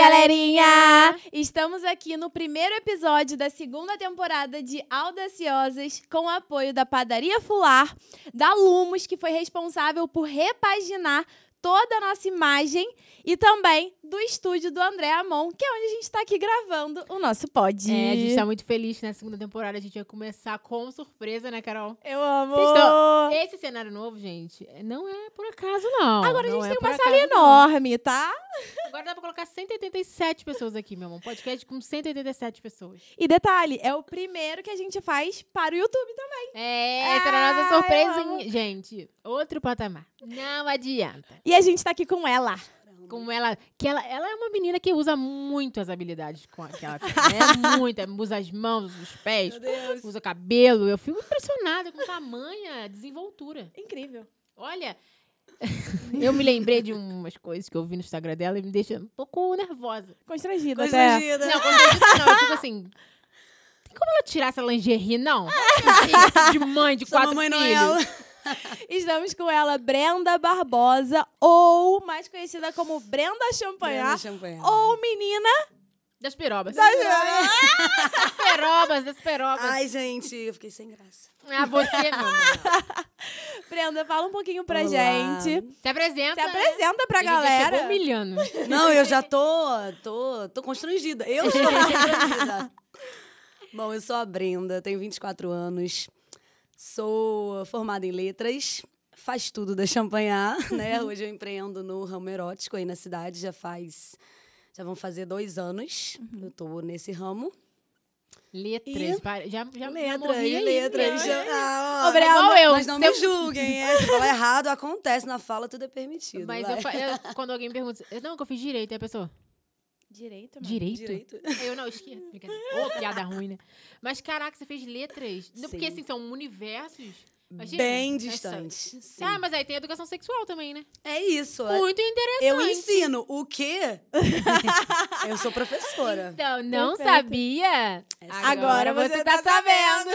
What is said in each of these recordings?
galerinha! Estamos aqui no primeiro episódio da segunda temporada de Audaciosas, com o apoio da Padaria Fular, da Lumos, que foi responsável por repaginar toda a nossa imagem e também do estúdio do André Amon, que é onde a gente está aqui gravando o nosso pod. É, a gente tá muito feliz na segunda temporada. A gente vai começar com surpresa, né, Carol? Eu amo! Estão- Esse cenário novo, gente, não é por acaso, não. Agora a Não gente é tem uma sala não. enorme, tá? Agora dá pra colocar 187 pessoas aqui, meu amor. Podcast com 187 pessoas. E detalhe, é o primeiro que a gente faz para o YouTube também. É, essa era a nossa Ah, surpresa. Gente, outro patamar. Não adianta. E a gente tá aqui com ela. Como ela, que ela, ela é uma menina que usa muito as habilidades com a- que ela tem. É muito, é, usa as mãos, os pés, usa cabelo. Eu fico impressionada com tamanha desenvoltura. Incrível. Olha, eu me lembrei de umas coisas que eu vi no Instagram dela e me deixa um pouco nervosa. Constrangida até. Constrangida. Não, quando eu digo não, eu fico assim. Tem como ela tirar essa lingerie, não? De mãe de Sua quatro mamãe filhos. Noel. Estamos com ela, Brenda Barbosa, ou mais conhecida como Brenda Champanhar, Brenda Champanhar. ou menina Das perobas. das Das perobas, das perobas. Ai, gente, eu fiquei sem graça. Ah, você, amor. Brenda, fala um pouquinho pra Olá. gente. Se apresenta. Se apresenta pra Ele já galera. chegou humilhando. Não, eu já tô, tô, tô constrangida. Eu estou constrangida. Bom, eu sou a Brenda, tenho 24 anos, sou formada em letras, faz tudo da Champanhar, né? Hoje eu empreendo no ramo erótico aí na cidade, já faz, já vão fazer dois anos, eu tô nesse ramo. Letras. E- Já, já, já Letras, aí, letras. né? já- ah, ó, igual eu. Mas não me julguem, é. Se falar errado, acontece. Na fala, tudo é permitido. Mas eu, eu- quando alguém pergunta, não, que eu fiz direito, aí a pessoa, Direito, mano. direito? Direito. Eu não, esquerda. Ô, piada ruim, né? Mas caraca, você fez letras. Não, Porque Sim. assim, são universos. Imagina, Bem essa- distantes. Sim. Ah, mas aí tem educação sexual também, né? É isso. Muito interessante. Eu ensino. O quê? eu sou professora. Então, não Perfeito. sabia? Agora você tá sabendo.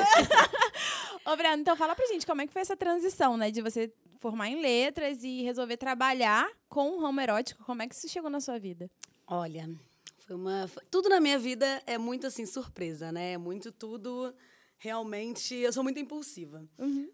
Ô, Brenda, então fala pra gente como é que foi essa transição, né? De você formar em letras e resolver trabalhar com o ramo erótico. Como é que isso chegou na sua vida? Olha, foi uma. Tudo na minha vida é muito assim, surpresa, né? É muito tudo. Realmente, eu sou muito impulsiva.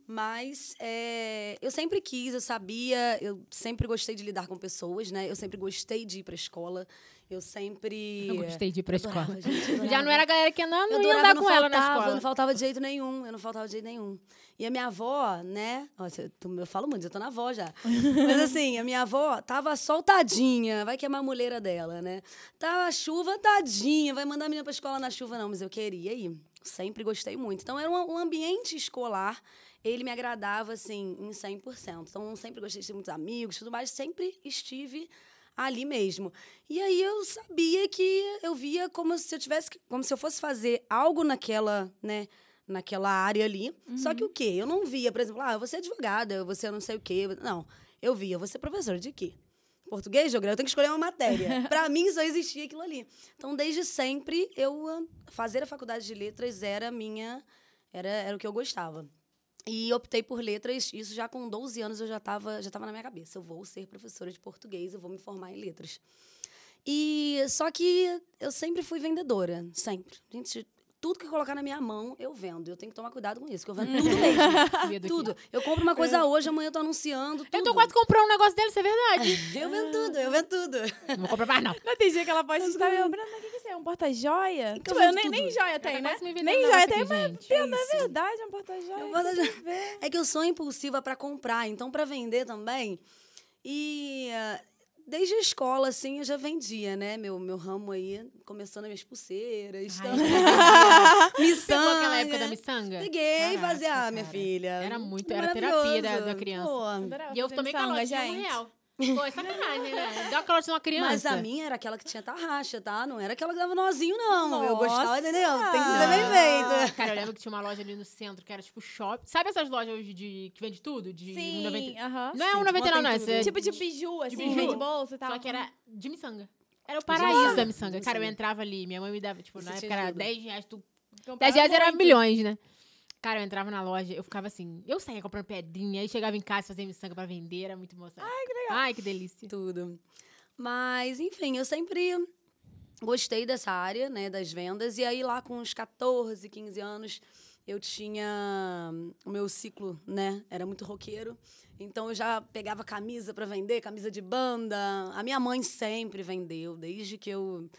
Mas é, eu sempre quis, eu sabia, eu sempre gostei de lidar com pessoas, né? Eu sempre gostei de ir pra escola. Eu sempre. Eu gostei de ir pra escola. Adorava, gente, eu Já não era a galera que não, Eu não ia andar não com ela na faltava, escola. Não faltava de jeito nenhum, eu não faltava de jeito nenhum. E a minha avó, né? cê- tu- Eu falo muito, eu tô na avó já. Mas assim, a minha avó tava soltadinha, vai queimar a mulheira dela, né? Tava chuva, tadinha, vai mandar a menina pra escola na chuva, não, mas eu queria ir. Sempre gostei muito. Então era um, um ambiente escolar, ele me agradava, assim, em 100%. Então eu sempre gostei de ter muitos amigos, tudo mais, sempre estive ali mesmo. E aí eu sabia que eu via como se eu tivesse, como se eu fosse fazer algo naquela, né, naquela área ali. Só que o quê? Eu não via, por exemplo, ah, eu vou ser advogada, eu vou ser não sei o quê. Não, eu via, eu vou ser professora de quê? Português, geografia, eu tenho que escolher uma matéria. Para mim só existia aquilo ali. Então, desde sempre, eu fazer a faculdade de letras era minha, era, era o que eu gostava. E optei por letras, isso já com 12 anos eu já estava já tava na minha cabeça. Eu vou ser professora de português, eu vou me formar em letras. E só que eu sempre fui vendedora, sempre. Gente, tudo que colocar na minha mão, eu vendo. Eu tenho que tomar cuidado com isso, que eu vendo tudo mesmo. Tudo. Eu compro uma coisa hoje, amanhã eu tô anunciando. Tudo. Eu tô quase comprando um negócio dele, isso é verdade. Eu vendo tudo, eu vendo tudo. Não vou comprar mais, não. Não tem dia que ela pode estar eu, Brenda, o que que isso é? Um porta-joia? Então, eu nem, nem joia tem, né? me Nem joia tem, mas é isso. verdade, é um porta-joia. É um ver. É que eu sou impulsiva para comprar, então para vender também. E ah, desde a escola, assim, eu já vendia, né? Meu, meu ramo aí, começando as minhas pulseiras. Ai, então, Pegou miçanga. aquela época da miçanga? Peguei, Caraca, fazia, ah, minha filha. Era muito, era terapia da, da criança. Pô, E eu tomei calote de um gente. real. Pô, é sacanagem, né? Calote de uma criança. Mas a minha era aquela que tinha tarraxa, tá? Não era aquela que dava nozinho, não. Eu gostava, Nossa! entendeu? Tem que ser bem feito. Cara, eu lembro que tinha uma loja ali no centro que era tipo shopping. Sabe essas lojas hoje de, que vende tudo? De Sim, 1,90? aham. Não é Sim, 1,99, não. é Tipo de biju, assim, biju. vende bolsa e tal. Só que era de miçanga. Era o paraíso da miçanga. De Cara, eu entrava ali, minha mãe me dava, tipo, Isso na época era tudo. 10 reais, tu... Comprava 10 reais era milhões, né? Cara, eu entrava na loja, eu ficava assim, eu saía comprando pedrinha, aí chegava em casa fazia miçanga pra vender, era muito emocionante. Ai, que legal. Ai, que delícia. Tudo. Mas, enfim, eu sempre gostei dessa área, né, das vendas. E aí, lá com uns 14, 15 anos, eu tinha o meu ciclo, né? Era muito roqueiro. Então eu já pegava camisa para vender, camisa de banda. A minha mãe sempre vendeu, desde que eu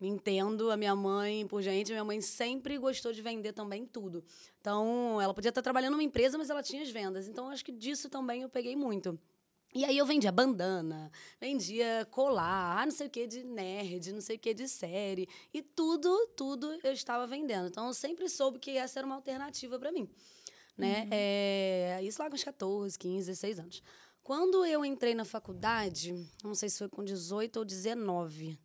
entendo, a minha mãe, por gente, minha mãe sempre gostou de vender também tudo. Então, ela podia estar trabalhando numa empresa, mas ela tinha as vendas. Então, acho que disso também eu peguei muito. E aí eu vendia bandana, vendia colar, não sei o que de nerd, não sei o que de série. E tudo, tudo eu estava vendendo. Então eu sempre soube que essa era uma alternativa para mim. Né? Uhum. É, isso lá com uns 14, 15, 16 anos. Quando eu entrei na faculdade, não sei se foi com 18 ou 19,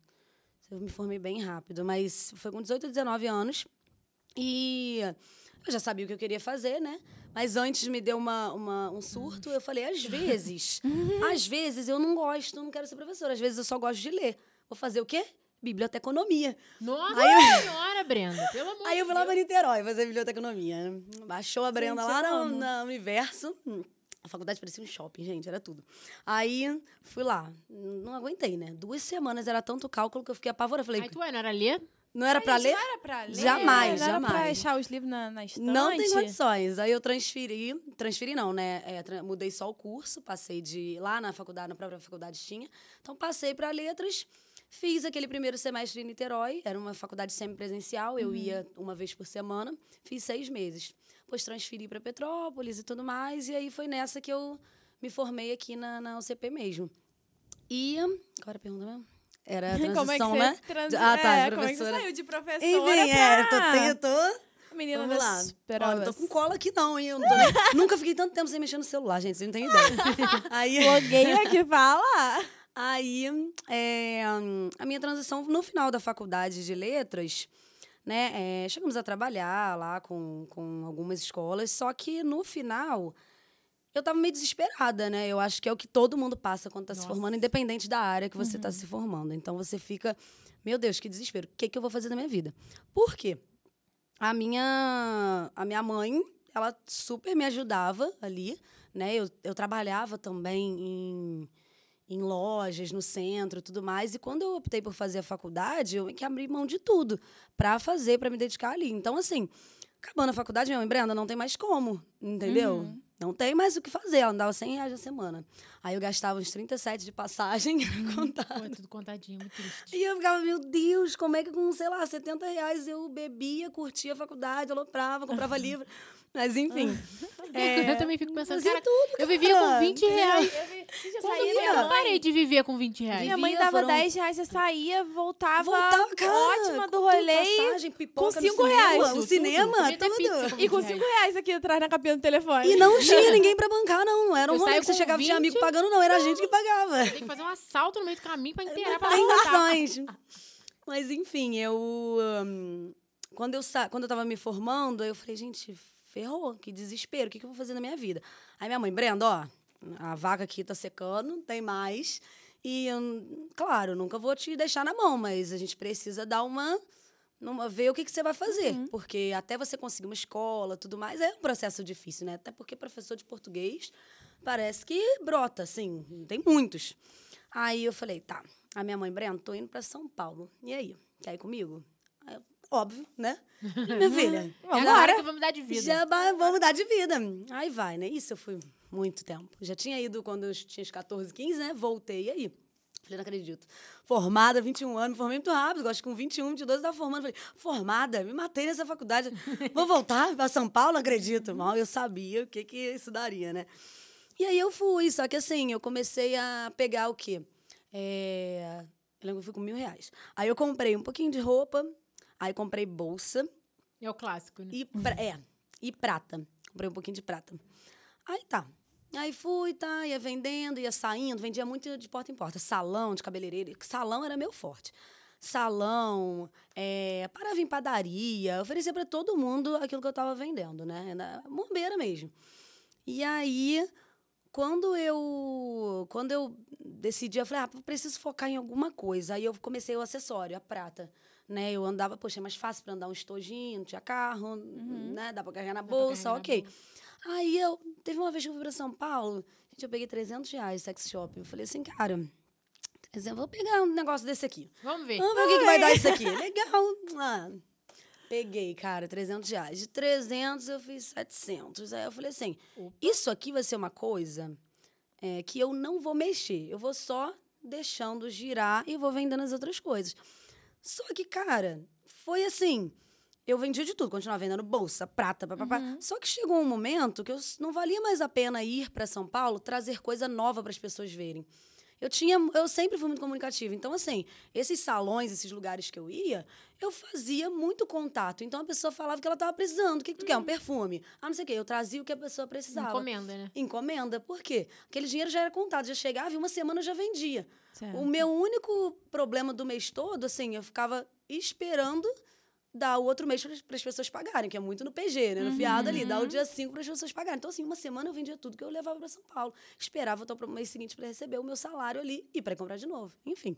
eu me formei bem rápido, mas foi com 18 ou 19 anos. E eu já sabia o que eu queria fazer, né? Mas antes me deu uma, uma, um surto. Eu falei, às vezes, às vezes eu não gosto, não quero ser professora. Às vezes eu só gosto de ler. Vou fazer o quê? Biblioteconomia. Nossa aí senhora, Brenda, pelo amor Aí eu fui lá para Niterói fazer biblioteconomia. Baixou a Brenda gente, lá no, no, Universo. A faculdade parecia um shopping, gente, era tudo. Aí fui lá. Não aguentei, né? Duas semanas era tanto cálculo que eu fiquei apavorada. Falei. Aí tu é, não era ler? Não era para ler? Não era pra ler? Jamais, não jamais. Era pra deixar os livros na, na estante? Não tem condições. Aí eu transferi, transferi não, né? É, tra mudei só o curso, passei de lá na faculdade, na própria faculdade tinha. Então passei para letras, fiz aquele primeiro semestre em Niterói, era uma faculdade semipresencial, eu uhum. ia uma vez por semana, fiz seis meses. Depois transferi para Petrópolis e tudo mais, e aí foi nessa que eu me formei aqui na, na UCP mesmo. E. Qual era a pergunta mesmo? Era a transição, como é que você né? Trans... Ah, tá, é, professora. Como é que você saiu de professora Enfim, pra... é, tô, tô... Menina Vamos lá. Ó, não tô com cola aqui não, hein? Eu não tô. Nunca fiquei tanto tempo sem mexer no celular, gente. Vocês não têm ideia. Aí... Blogueira que fala. Aí, é, a minha transição no final da faculdade de letras, né? É, chegamos a trabalhar lá com, com algumas escolas, só que no final eu tava meio desesperada, né? Eu acho que é o que todo mundo passa quando tá Nossa. se formando, independente da área que você tá uhum. se formando. Então você fica, meu Deus, que desespero. O que, que eu vou fazer na minha vida? Por quê? A minha, a minha mãe, ela super me ajudava ali, né? Eu, eu trabalhava também em, em lojas, no centro tudo mais. E quando eu optei por fazer a faculdade, eu que abrir mão de tudo para fazer, para me dedicar ali. Então, assim, acabando a faculdade, minha mãe, Brenda, não tem mais como, entendeu? Uhum. Não tem mais o que fazer. Ela andava 100 reais a semana. Aí eu gastava uns 37 de passagem. contado. Pô, tudo contadinho, muito triste. E eu ficava, meu Deus, como é que com, sei lá, 70 reais eu bebia, curtia a faculdade, aloprava, comprava livro. Mas enfim. é, eu também fico pensando, cara, tudo, cara, eu vivia com 20 reais. Eu, eu, saía, eu parei de viver com 20 reais. Minha mãe dava foram... 10 reais, você saía, voltava, voltava cara, ótima do rolê. Passagem, com 5 reais. O cinema, tudo. E com 5 reais aqui atrás na capinha do telefone. E não tinha ninguém pra bancar, não. Não era um rolê que você chegava e tinha amigo pagando, não. Era a gente que pagava. Tem que fazer um assalto no meio do caminho pra inteirar, pra Mas enfim, eu... Um, quando, eu sa... quando eu tava me formando, eu falei, gente ferrou, que desespero, o que, que eu vou fazer na minha vida? Aí minha mãe, Brenda, ó, a vaca aqui tá secando, tem mais. E, claro, nunca vou te deixar na mão, mas a gente precisa dar uma. uma ver o que, que você vai fazer. Uhum. Porque até você conseguir uma escola, tudo mais, é um processo difícil, né? Até porque professor de português parece que brota, assim, tem muitos. Aí eu falei, tá. A minha mãe, Brenda, tô indo para São Paulo. E aí, quer ir comigo? Aí eu, Óbvio, né? Minha filha. Vamos agora que eu vou mudar de vida. Já vou mudar de vida. Aí vai, né? Isso eu fui muito tempo. Já tinha ido quando eu tinha 14, 15, né? Voltei aí. Falei, não acredito. Formada, 21 anos, me formei muito rápido. Gosto que com 21, 22 estava formando. Falei, formada, me matei nessa faculdade. Vou voltar para São Paulo? Acredito. Mal eu sabia o que, que isso daria, né? E aí eu fui, só que assim, eu comecei a pegar o quê? É... Eu lembro que eu fui com mil reais. Aí eu comprei um pouquinho de roupa, Aí comprei bolsa. É o clássico, né? E pra, é, e prata. Comprei um pouquinho de prata. Aí tá. Aí fui, tá, ia vendendo, ia saindo, vendia muito de porta em porta. Salão de cabeleireiro. Salão era meu forte. Salão, é, parava em padaria, oferecia para todo mundo aquilo que eu estava vendendo, né? Era bombeira mesmo. E aí, quando eu quando eu decidi, eu falei, ah, preciso focar em alguma coisa. Aí eu comecei o acessório, a prata né? Eu andava, poxa, é mais fácil para andar um estojinho, não tinha carro, uhum. né? Dá para carregar na bolsa, carregar ok. Na bolsa. Aí eu, teve uma vez que eu fui para São Paulo, gente, eu peguei 300 reais sex shop. Eu falei assim, cara, Exemplo, vou pegar um negócio desse aqui. Vamos ver. Vamos ver o que, que vai dar isso aqui. Legal. Ah, peguei, cara, 300 reais. De 300 eu fiz 700. Aí eu falei assim, isso aqui vai ser uma coisa é, que eu não vou mexer. Eu vou só deixando girar e vou vendendo as outras coisas. Só que, cara, foi assim... Eu vendia de tudo, continuava vendendo bolsa, prata, papapá. Só que chegou um momento que eu não valia mais a pena ir para São Paulo trazer coisa nova para as pessoas verem. Eu tinha, eu sempre fui muito comunicativa. Então, assim, esses salões, esses lugares que eu ia, eu fazia muito contato. Então a pessoa falava que ela estava precisando. O que, que tu quer? Um perfume? Ah, não sei o quê. Eu trazia o que a pessoa precisava. Encomenda, né? Encomenda. Por quê? Aquele dinheiro já era contado, já chegava e uma semana eu já vendia. Certo. O meu único problema do mês todo, assim, eu ficava esperando dar o outro mês para as pessoas pagarem, que é muito no PG, né? No fiado ali, dar o dia 5 para as pessoas pagarem. Então, assim, uma semana eu vendia tudo que eu levava para São Paulo. Esperava até o mês seguinte para receber o meu salário ali e para comprar de novo. Enfim.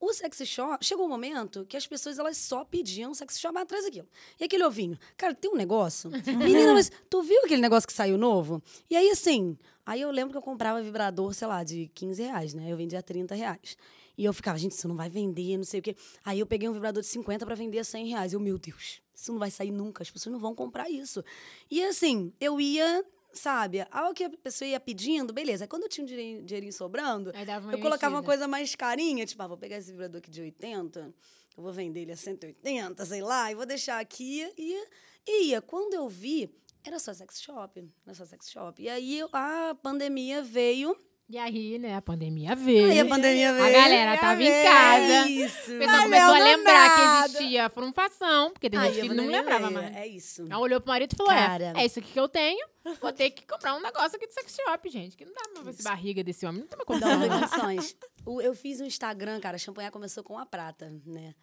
O sexy shop, chegou um momento que as pessoas elas só pediam sexy shop atrás daquilo. E aquele ovinho, cara, tem um negócio. Menina, mas tu viu aquele negócio que saiu novo? E aí, assim, aí eu lembro que eu comprava vibrador, sei lá, de 15 reais, né? Eu vendia 30 reais. E eu ficava, gente, isso não vai vender, não sei o quê. Aí eu peguei um vibrador de 50 para vender a 100 reais. Eu, meu Deus, isso não vai sair nunca, as pessoas não vão comprar isso. E assim, eu ia, sabe, ao que a pessoa ia pedindo, beleza. Quando eu tinha um dinheirinho, dinheirinho sobrando, Aí eu colocava uma investida. coisa mais carinha, tipo, ah, vou pegar esse vibrador aqui de 80, eu vou vender ele a 180, sei lá, e vou deixar aqui. E e ia. Quando eu vi, era só sex shop. Era só sex shop. E aí a pandemia veio. E aí, né, a pandemia veio. Aí a pandemia veio. A galera tava em É casa. isso. O pessoal começou a do lembrar nada. que existia frunfação, porque tem Aí gente a que não lembrava veio. mais. É isso. Aí olhou pro marido e falou: Cara. é, é isso aqui que eu tenho, vou ter que comprar um negócio aqui de sex shop, gente. Que não dá pra ver essa barriga desse homem, não tem tem condições. Eu fiz um Instagram, cara. Champanhar começou com a prata, né?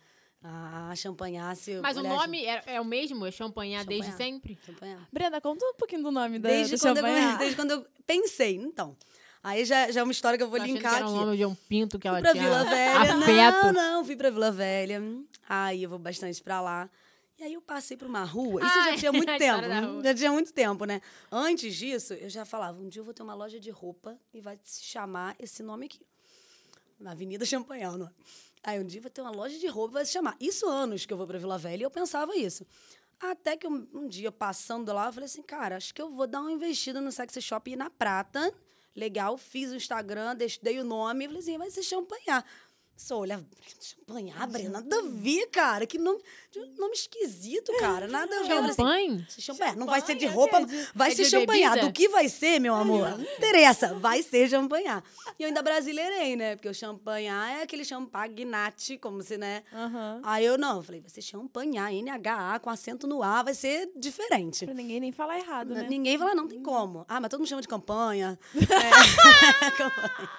A, a champanhasse. Mas o nome é, é o mesmo? É champanhar desde Champanhar. sempre? Champanhar. Brenda, conta um pouquinho do nome da, Desde do quando, eu, desde quando eu pensei. Então, aí já, já é uma história que eu vou achando linkar que era aqui. o nome de um pinto que ela pra tinha Vila Velha. afeto. Não, não, fui pra Vila Velha. Aí eu vou bastante pra lá. E aí eu passei por uma rua. Isso Ai, já tinha muito tempo. Já tinha muito tempo, né? Antes disso, eu já falava, um dia eu vou ter uma loja de roupa e vai se chamar esse nome aqui. Na Avenida Champanhal, não é? Aí um dia vai ter uma loja de roupa e vai se chamar. Isso anos que eu vou pra Vila Velha e eu pensava isso. Até que um, um dia, passando lá, eu falei assim, cara, acho que eu vou dar uma investida no sexy shop e na prata. Legal, fiz o Instagram, dei, o nome e falei assim, vai ser champanhar. Só olha, champanhar, Brena, nada a ver, cara. Que nome, nome esquisito, cara. Nada a ver. Falei assim, Champanhe? Champanhe. Não vai ser de Champanhe, roupa, acredito. vai É ser champanhar. Do que vai ser, meu amor? Não interessa, vai ser champanhar. E eu ainda brasileirei, né? Porque o champanhar é aquele champagnate, como se, né? Aham. Aí eu não, falei, vai ser champanhar, NHA, com acento no A, vai ser diferente. Pra ninguém nem falar errado, né? Ninguém fala, não tem como. Ah, mas todo mundo chama de campanha. É, campanha.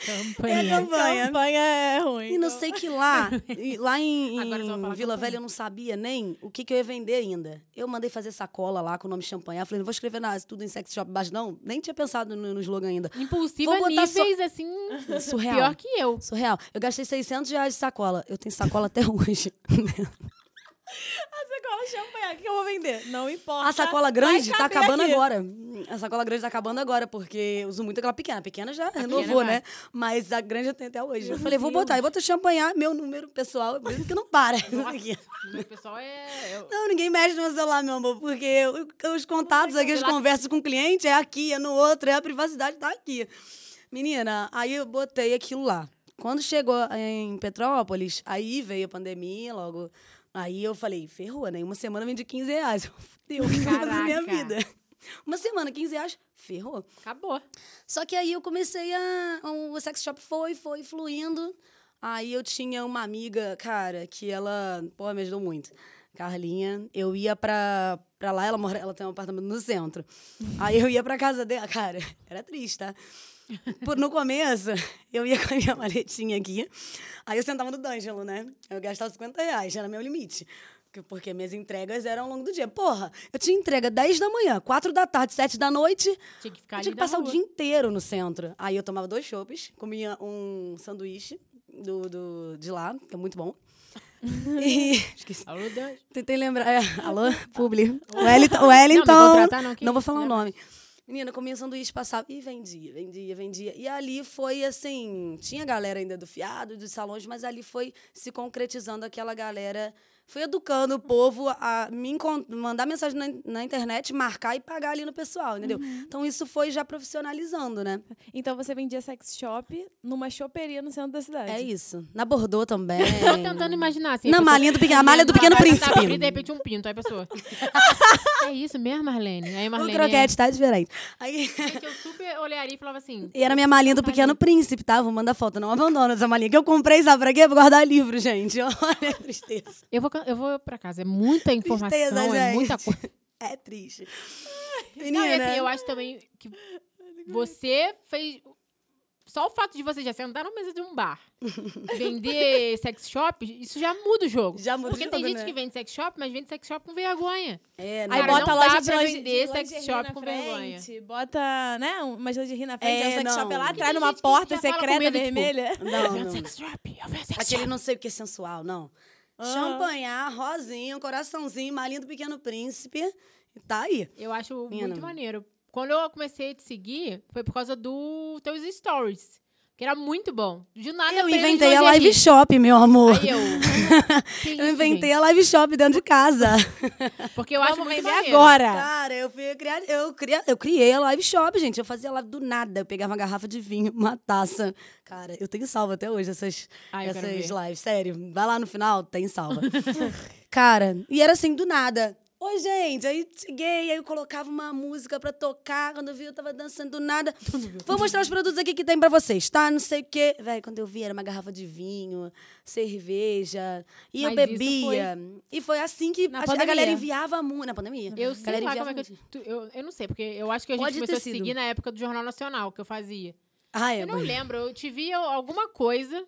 É Champanhe. campanha. Campanha é ruim. E não sei que lá, e lá em, Agora você vai em Vila campanha. Velha eu não sabia nem o que, que eu ia vender ainda. Eu mandei fazer sacola lá com o nome champanhe. Falei, não vou escrever nada, tudo em sex shop baixo, não. Nem tinha pensado no, no slogan ainda. Impulsiva Vou botar níveis, assim, Surreal. pior que eu. Surreal. Eu gastei 600 reais de sacola. Eu tenho sacola até hoje. A sacola champanhe, o que eu vou vender? Não importa. A sacola grande tá acabando aqui. agora. A sacola grande tá acabando agora, porque eu uso muito aquela pequena. A pequena já renovou, vai. né? Mas a grande eu tenho até hoje. Eu Meu falei, vou Deus. botar. Eu boto champanhar, meu número pessoal, mesmo que não para. O pessoal é... eu- Não, ninguém mexe no meu celular, meu amor, porque os contatos aqui, as conversas com o cliente é aqui, é no outro, é a privacidade tá aqui. Menina, aí eu botei aquilo lá. Quando chegou em Petrópolis, aí veio a pandemia, logo. Aí eu falei, ferrou, né? Uma semana eu vendi 15 reais. Fudeu, o que eu vou fazer na minha vida? Uma semana, 15 reais, ferrou. Acabou. Só que aí eu comecei a. O sex shop foi, foi fluindo. Aí eu tinha uma amiga, cara, que ela, pô, me ajudou muito. Carlinha, eu ia pra, pra lá, ela, mora, ela tem um apartamento no centro. Aí eu ia pra casa dela, cara, era triste, tá? Por- No começo, eu ia com a minha maletinha aqui. Aí eu sentava no D'Angelo, né? Eu gastava 50 reais, era meu limite. Que- Porque minhas entregas eram ao longo do dia. Porra, eu tinha entrega 10 da manhã, 4 da tarde, 7 da noite. Tinha que ficar Eu tinha que passar o dia inteiro no centro. Aí eu tomava dois chopes, comia um sanduíche do, do, de lá, que é muito bom. E. Esqueci. Alô, Deus. Tentei lembrar. É, alô, Publi. Wellington. Wellington. Não, não, Não vou falar o né? nome. Menina, comia um sanduíche, passava e vendia, vendia, vendia. E ali foi assim, tinha galera ainda do fiado, dos salões, mas ali foi se concretizando aquela galera fui educando o povo a me mandar mensagem na, na internet, marcar e pagar ali no pessoal, entendeu? Então isso foi já profissionalizando, né? Então você vendia sex shop numa choperia no centro da cidade. É isso. Na Bordeaux também. Tô tentando imaginar assim. a Na pessoa malinha do pequeno, a malha do pequeno príncipe. frita, de repente um pinto, aí a pessoa. É isso mesmo, Marlene? Aí O Marlene. croquete tá diferente. Aí, Gente, eu super olharia e falava assim. e era minha malinha do pequeno príncipe, tá? Vou mandar foto, não abandona essa malinha. Que eu comprei, sabe pra quê? Pra guardar livro, gente. Olha a tristeza. Eu vou, eu vou pra casa. É muita informação, Tristeza, é gente. muita coisa. É triste. Não, Menina, e assim, eu acho também que você fez. Só o fato de você já sentar na mesa de um bar, vender sex shop, isso já muda o jogo. Já muda o Porque tem jogo, gente né? que vende sex shop, mas vende sex shop com vergonha. É, Aí Cara, bota não loja dá de pra vender de sex shop com frente, Bota, né, umas lingerie na frente, É, é, o sex não. shop lá Porque atrás, tem numa porta secreta medo, tipo, vermelha. Eu Não, vendo não. sex shop, eu vendo sex Aquele shop. não sei o que é sensual, não. Champanhar, rosinha, coraçãozinho, malinha do pequeno príncipe. Tá aí. Eu acho Menina. muito maneiro. Quando eu comecei a te seguir, foi por causa do teus stories. Que era muito bom. De nada Eu inventei a live shop, meu amor. Aí eu. Que Eu inventei gente? a live shop dentro de casa. Porque eu acho muito vender maneiro. agora. Cara, eu fui criar, eu, criei, eu criei a live shop, gente. Eu fazia live do nada. Eu pegava uma garrafa de vinho, uma taça. Cara, eu tenho salvo até hoje essas, Ai, quero essas lives. Sério, vai lá no final, tem salva. Cara, e era assim, do nada. Oi, gente. Aí cheguei, aí eu colocava uma música pra tocar. Quando eu vi, eu tava dançando do nada. Vou mostrar os produtos aqui que tem pra vocês, tá? Não sei o quê. Véi, quando eu vi, era uma garrafa de vinho, cerveja. E eu Mas isso bebia. E foi assim que a, a galera enviava muito. Na pandemia. Eu sei lá como é que eu, eu. Eu não sei, porque eu acho que a gente Pode começou a seguir na época do Jornal Nacional, que eu fazia. Ah, é, Eu não lembro, eu te vi alguma coisa.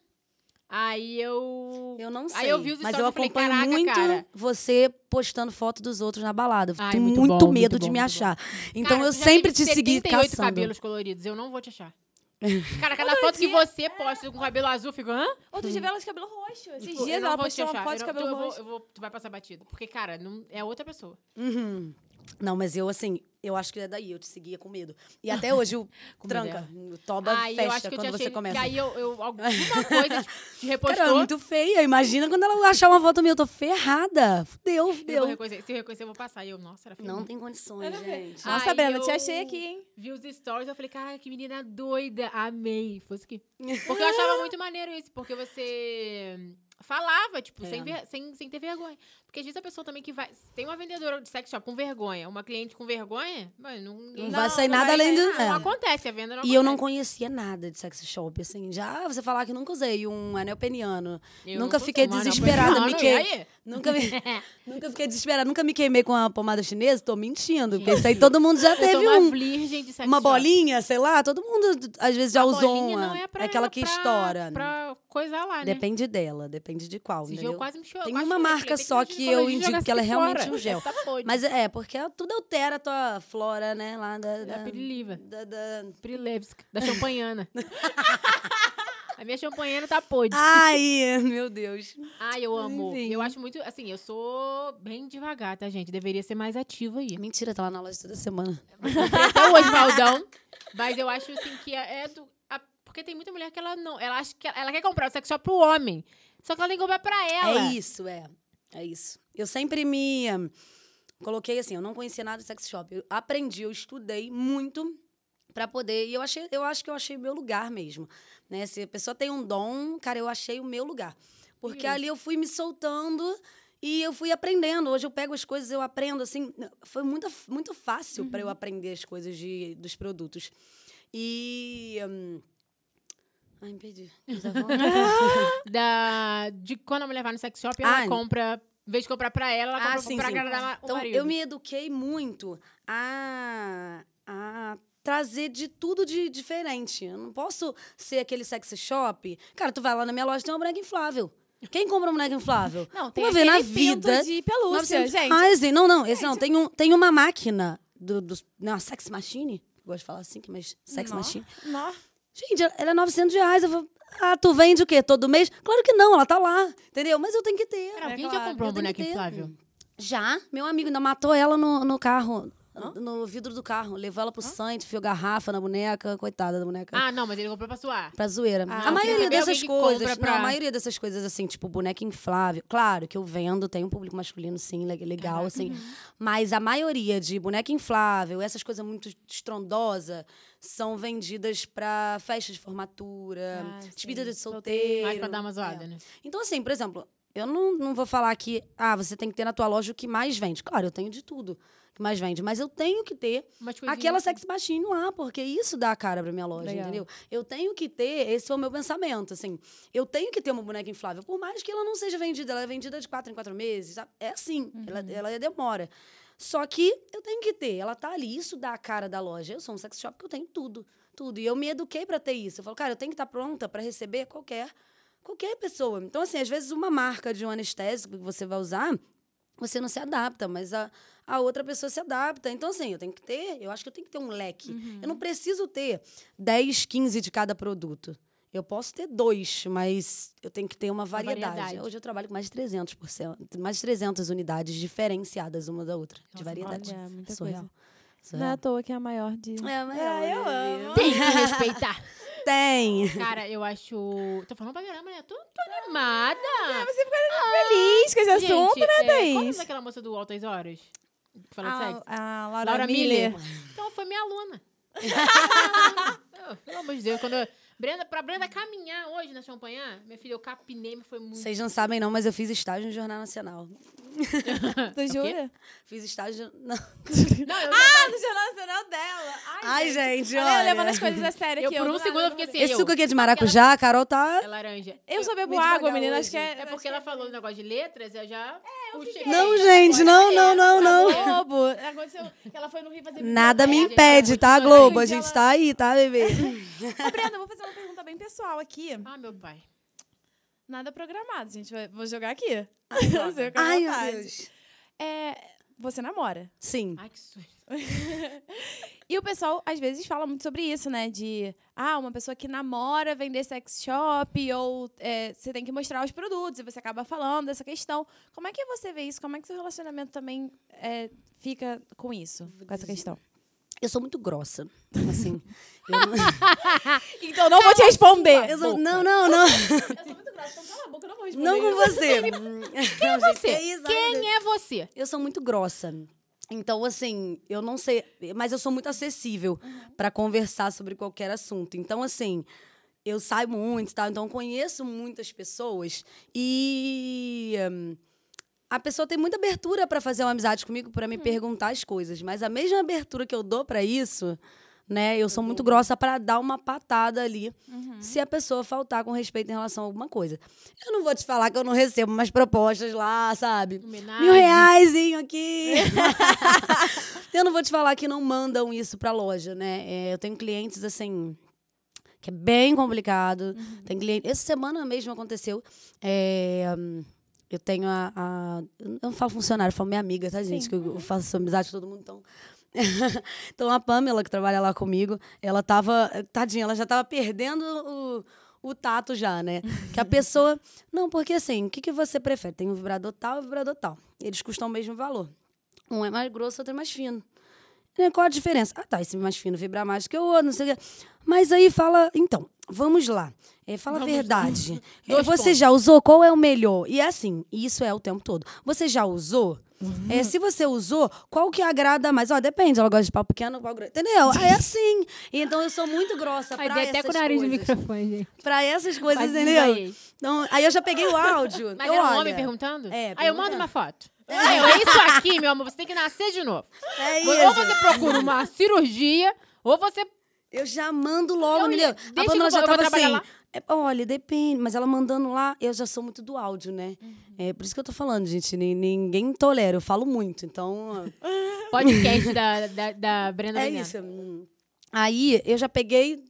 Aí eu. Eu não sei. Aí eu vi os mas eu falei, acompanho "Caraca, muito cara." você postando foto dos outros na balada. Eu Ai, tenho muito muito, bom, medo muito de bom, me achar. Então Cara, eu sempre te segui 78 caçando. cabelos coloridos, eu não vou te achar. Cara, cada foto que você posta com cabelo azul, eu fico, hã? Outro dia ela de cabelo roxo. Esses Tipo, dias eu não ela vou postou uma foto Eu de não- cabelo eu vou- roxo. eu vou- tu vai passar batido. Porque, cara, não, é outra pessoa. Uhum. Não, mas eu, assim, eu acho que é daí. Eu te seguia com medo. E até hoje o tranca. medo O toba eu acho fecha que eu quando te você achei. começa. Que aí eu, eu alguma coisa te- te repostou. Cara, é muito feia. Imagina quando ela achar uma foto minha. Eu tô ferrada. Fudeu, eu vou fudeu. reconhecer. Se eu reconhecer, eu vou passar. E eu, nossa, era feio. Não tem condições, gente. Nossa, Aí Brenda, te eu achei aqui, hein? Vi os stories, eu falei, cara, que menina doida. Amei. Fosse aqui. Porque eu achava muito maneiro isso, porque você falava, tipo, É. sem, ver- sem, sem ter vergonha. Porque às vezes a pessoa também que vai. Tem uma vendedora de sex shop com vergonha, uma cliente com vergonha, mano, não, Não vai sair nada vai além do- nada. Não é. acontece, a venda não E eu não acontece. conhecia nada de sex shop, assim. Já você falar que nunca usei um anel peniano. Eu nunca não fiquei desesperada, não, me não, que-? Nunca, me, nunca fiquei desesperada, nunca me queimei com a pomada chinesa, tô mentindo. Porque isso aí todo mundo já Eu teve uma um. Uma shop. bolinha, sei lá, todo mundo às vezes já A usou uma. não é aquela que pra, estoura. Pra coisar lá, né? Depende dela, depende de qual, entendeu? eu quase me cho- Tem uma chorei, marca só que dia eu indico que ela é realmente fora. um gel. Tá. Mas é, porque tudo altera a tua flora, né? Lá da. É da, a Piriliva. da- da- da champanhana. a minha champanhana tá podre. Ai, meu Deus. Ai, eu amo. Enfim. Eu acho muito. Assim, eu sou bem devagar, tá, gente? Deveria ser mais ativa aí. Mentira, tá lá na loja toda semana. Até hoje, Valdão. Mas eu acho assim que é é do. a- porque tem muita mulher que ela não. Ela acha que ela, ela quer comprar o sex shop pro homem. Só que ela tem que comprar pra ela. É isso, é. É isso. Eu sempre me coloquei assim, eu não conhecia nada de sex shop. Eu aprendi, eu estudei muito pra poder. E eu achei, eu acho que eu achei o meu lugar mesmo. Né? Se a pessoa tem um dom, cara, eu achei o meu lugar. Porque Isso. ali eu fui me soltando e eu fui aprendendo. Hoje eu pego as coisas, eu aprendo assim. Foi muito, muito fácil pra eu aprender as coisas de, dos produtos. E. hum, Eu vou- Da, de quando a mulher vai no sex shop, ela Ah, compra. Em vez de comprar pra ela, ela compra Ah, sim, pra sim. agradar o Então, marido. eu me eduquei muito a, a trazer de tudo de diferente. Eu não posso ser aquele sex shop. Cara, tu vai lá na minha loja, tem uma boneca inflável. Quem compra uma boneca inflável? Não, tem Uma vez na vida. de pelúcia, 900 gente. Ah, esse, não, não, esse não. Tem, um, tem uma máquina, do, do, não, uma sex machine. Eu gosto de falar assim, mas sex machine. nó. Gente, ela- é 900 reais. Eu falo, ah, tu vende o quê? Todo mês? Claro que não, ela tá lá, entendeu? Mas eu tenho que ter. Cara, É alguém já claro, comprou eu um boneco inflável? Já, meu amigo ainda matou ela no, no carro. No vidro do carro. Levou ela pro Santos, enfiou garrafa na boneca, coitada da boneca. Ah, não, mas ele comprou pra suar. Pra zoeira. Ah, a maioria dessas coisas. compra Não, pra- a maioria dessas coisas, assim, tipo, boneca inflável. Claro que eu vendo, tem um público masculino, sim, le- legal, assim. Uhum. Mas a maioria de boneca inflável, essas coisas muito estrondosas, são vendidas pra festa de formatura, Ah, despedida de Solteiro. solteiro. Mais pra dar uma zoada, É. né? Então, assim, por exemplo, eu não, não vou falar que, ah, você tem que ter na tua loja o que mais vende. Claro, eu tenho de tudo que mais vende, mas eu tenho que ter aquela assim. sex baixinho lá, porque isso dá a cara pra minha loja, Legal. entendeu? Eu tenho que ter, esse foi o meu pensamento, assim, eu tenho que ter uma boneca inflável, por mais que ela não seja vendida, ela é vendida de quatro em quatro meses, sabe? é assim, ela, ela demora. Só que eu tenho que ter, ela tá ali, isso dá a cara da loja. Eu sou um sex shop que eu tenho tudo, tudo. E eu me eduquei pra ter isso. Eu falo, cara, eu tenho que estar pronta pra receber qualquer qualquer pessoa. Então, assim, às vezes uma marca de um anestésico que você vai usar, você não se adapta, mas a, a outra pessoa se adapta. Então, assim, eu tenho que ter, eu acho que eu tenho que ter um leque. Eu não preciso ter 10, 15 de cada produto. Eu posso ter dois, mas eu tenho que ter uma variedade. variedade. Hoje eu trabalho com mais de 300, por cento, mais de 300 unidades diferenciadas uma da outra, de Nossa, variedade. olha, muita é surreal. Não é Surreal. à toa que é a maior de. É, mas É, eu amo. Tem que respeitar. Tem. Cara, eu acho. Tô falando pra caramba, né? Tô, tô animada. Você fica feliz com esse assunto, Gente, né, é, qual é o nome Thaís? daquela moça do Altas Horas? Que fala de A, sexo? a Laura, Laura Miller. Miller. Então foi minha aluna. Pelo amor de Deus, quando eu, Brenda, pra Brenda caminhar hoje na Champanhar, minha filha, eu capinei, mas foi muito. Vocês não sabem, não, mas eu fiz estágio no Jornal Nacional. Tu jura? Fiz estágio. Não. Não, eu, Ah, no Jornal Nacional dela. Ai, gente, Olha, eu levando as coisas a sério eu aqui. por do um segundo eu fiquei assim. Esse eu, suco aqui é de maracujá, a Carol tá. É laranja. Eu só bebo água, menina. Acho que é. É porque ela falou do negócio de letras, eu já. Puxei. Não, gente, não, não, não, não. Tá Globo. Aconteceu que ela foi no Rio fazer Nada me impede, tá, continua Globo? A gente tá aí, tá, bebê? Ô, Brenda, eu vou fazer uma pergunta bem pessoal aqui. Ah, meu pai. Nada programado, gente. Vou jogar aqui. à Ai, meu. Deus. É, você namora. Sim. Ai, que susto. E o pessoal, às vezes, fala muito sobre isso, né? De, ah, uma pessoa que namora vender sex shop, ou é, você tem que mostrar os produtos, e você acaba falando dessa questão. Como é que você vê isso? Como é que seu relacionamento também é, fica com isso, com essa questão? Eu sou muito grossa. Assim. eu não- Então, não vou te responder. eu sou- não, não, não. Eu sou muito grossa, então cala a boca, eu não vou responder. Não com você. Quem é Você. isso? Quem é você? Eu sou muito grossa. Então, assim, eu não sei, mas eu sou muito acessível pra conversar sobre qualquer assunto. Então, assim, eu saio muito, tá? Então, eu conheço muitas pessoas e hum, a pessoa tem muita abertura pra fazer uma amizade comigo, pra me perguntar as coisas, mas a mesma abertura que eu dou pra isso, né? Eu sou muito grossa pra dar uma patada ali, se a pessoa faltar com respeito em relação a alguma coisa. Eu não vou te falar que eu não recebo umas propostas lá, sabe? Homenagem. Mil reaisinho aqui. eu não vou te falar que não mandam isso pra loja, né? É, eu tenho clientes assim que é bem complicado. Tem cliente. Essa semana mesmo aconteceu. é, hum, eu tenho a, a- Eu não falo funcionário, eu falo minha amiga, tá, gente? Sim. Que eu, eu faço amizade com todo mundo, então. então a Pamela, que trabalha lá comigo, ela tava. Tadinha, ela já tava perdendo o, o tato já, né? Que a pessoa. Não, porque assim, o que, que você prefere? Tem um vibrador tal e um vibrador tal. Eles custam o mesmo valor. Um é mais grosso, outro é mais fino. Né, Qual a diferença? Ah, tá, esse mais fino vibra mais que o outro, não sei o quê. Mas aí fala, então, vamos lá. É, fala a Vamos- verdade. É, você pontos. já usou? Qual é o melhor? E é assim, isso é o tempo todo. Você já usou? Uhum. É, se você usou, qual que agrada mais? Ó, depende, ela gosta de pau pequeno ou pau grande. Entendeu? Aí é assim. Então eu sou muito grossa pra essas até com o nariz coisas. microfone, gente. Pra essas coisas, entendeu? desmaiei. Então, aí eu já peguei o áudio. Mas eu, era um homem perguntando? É, Aí eu mando uma foto. Aí eu, isso aqui, meu amor, você tem que nascer de novo. É Ou isso. você procura uma cirurgia, ou você. Eu já mando logo, Eu A Pamela já tava assim. é, olha, depende. Mas ela mandando lá, eu já sou muito do áudio, né? Uhum. É por isso que eu tô falando, gente. ni- Ninguém tolera, eu falo muito. Então, Podcast da, da, da Brenda é isso. Hum. Aí eu já peguei,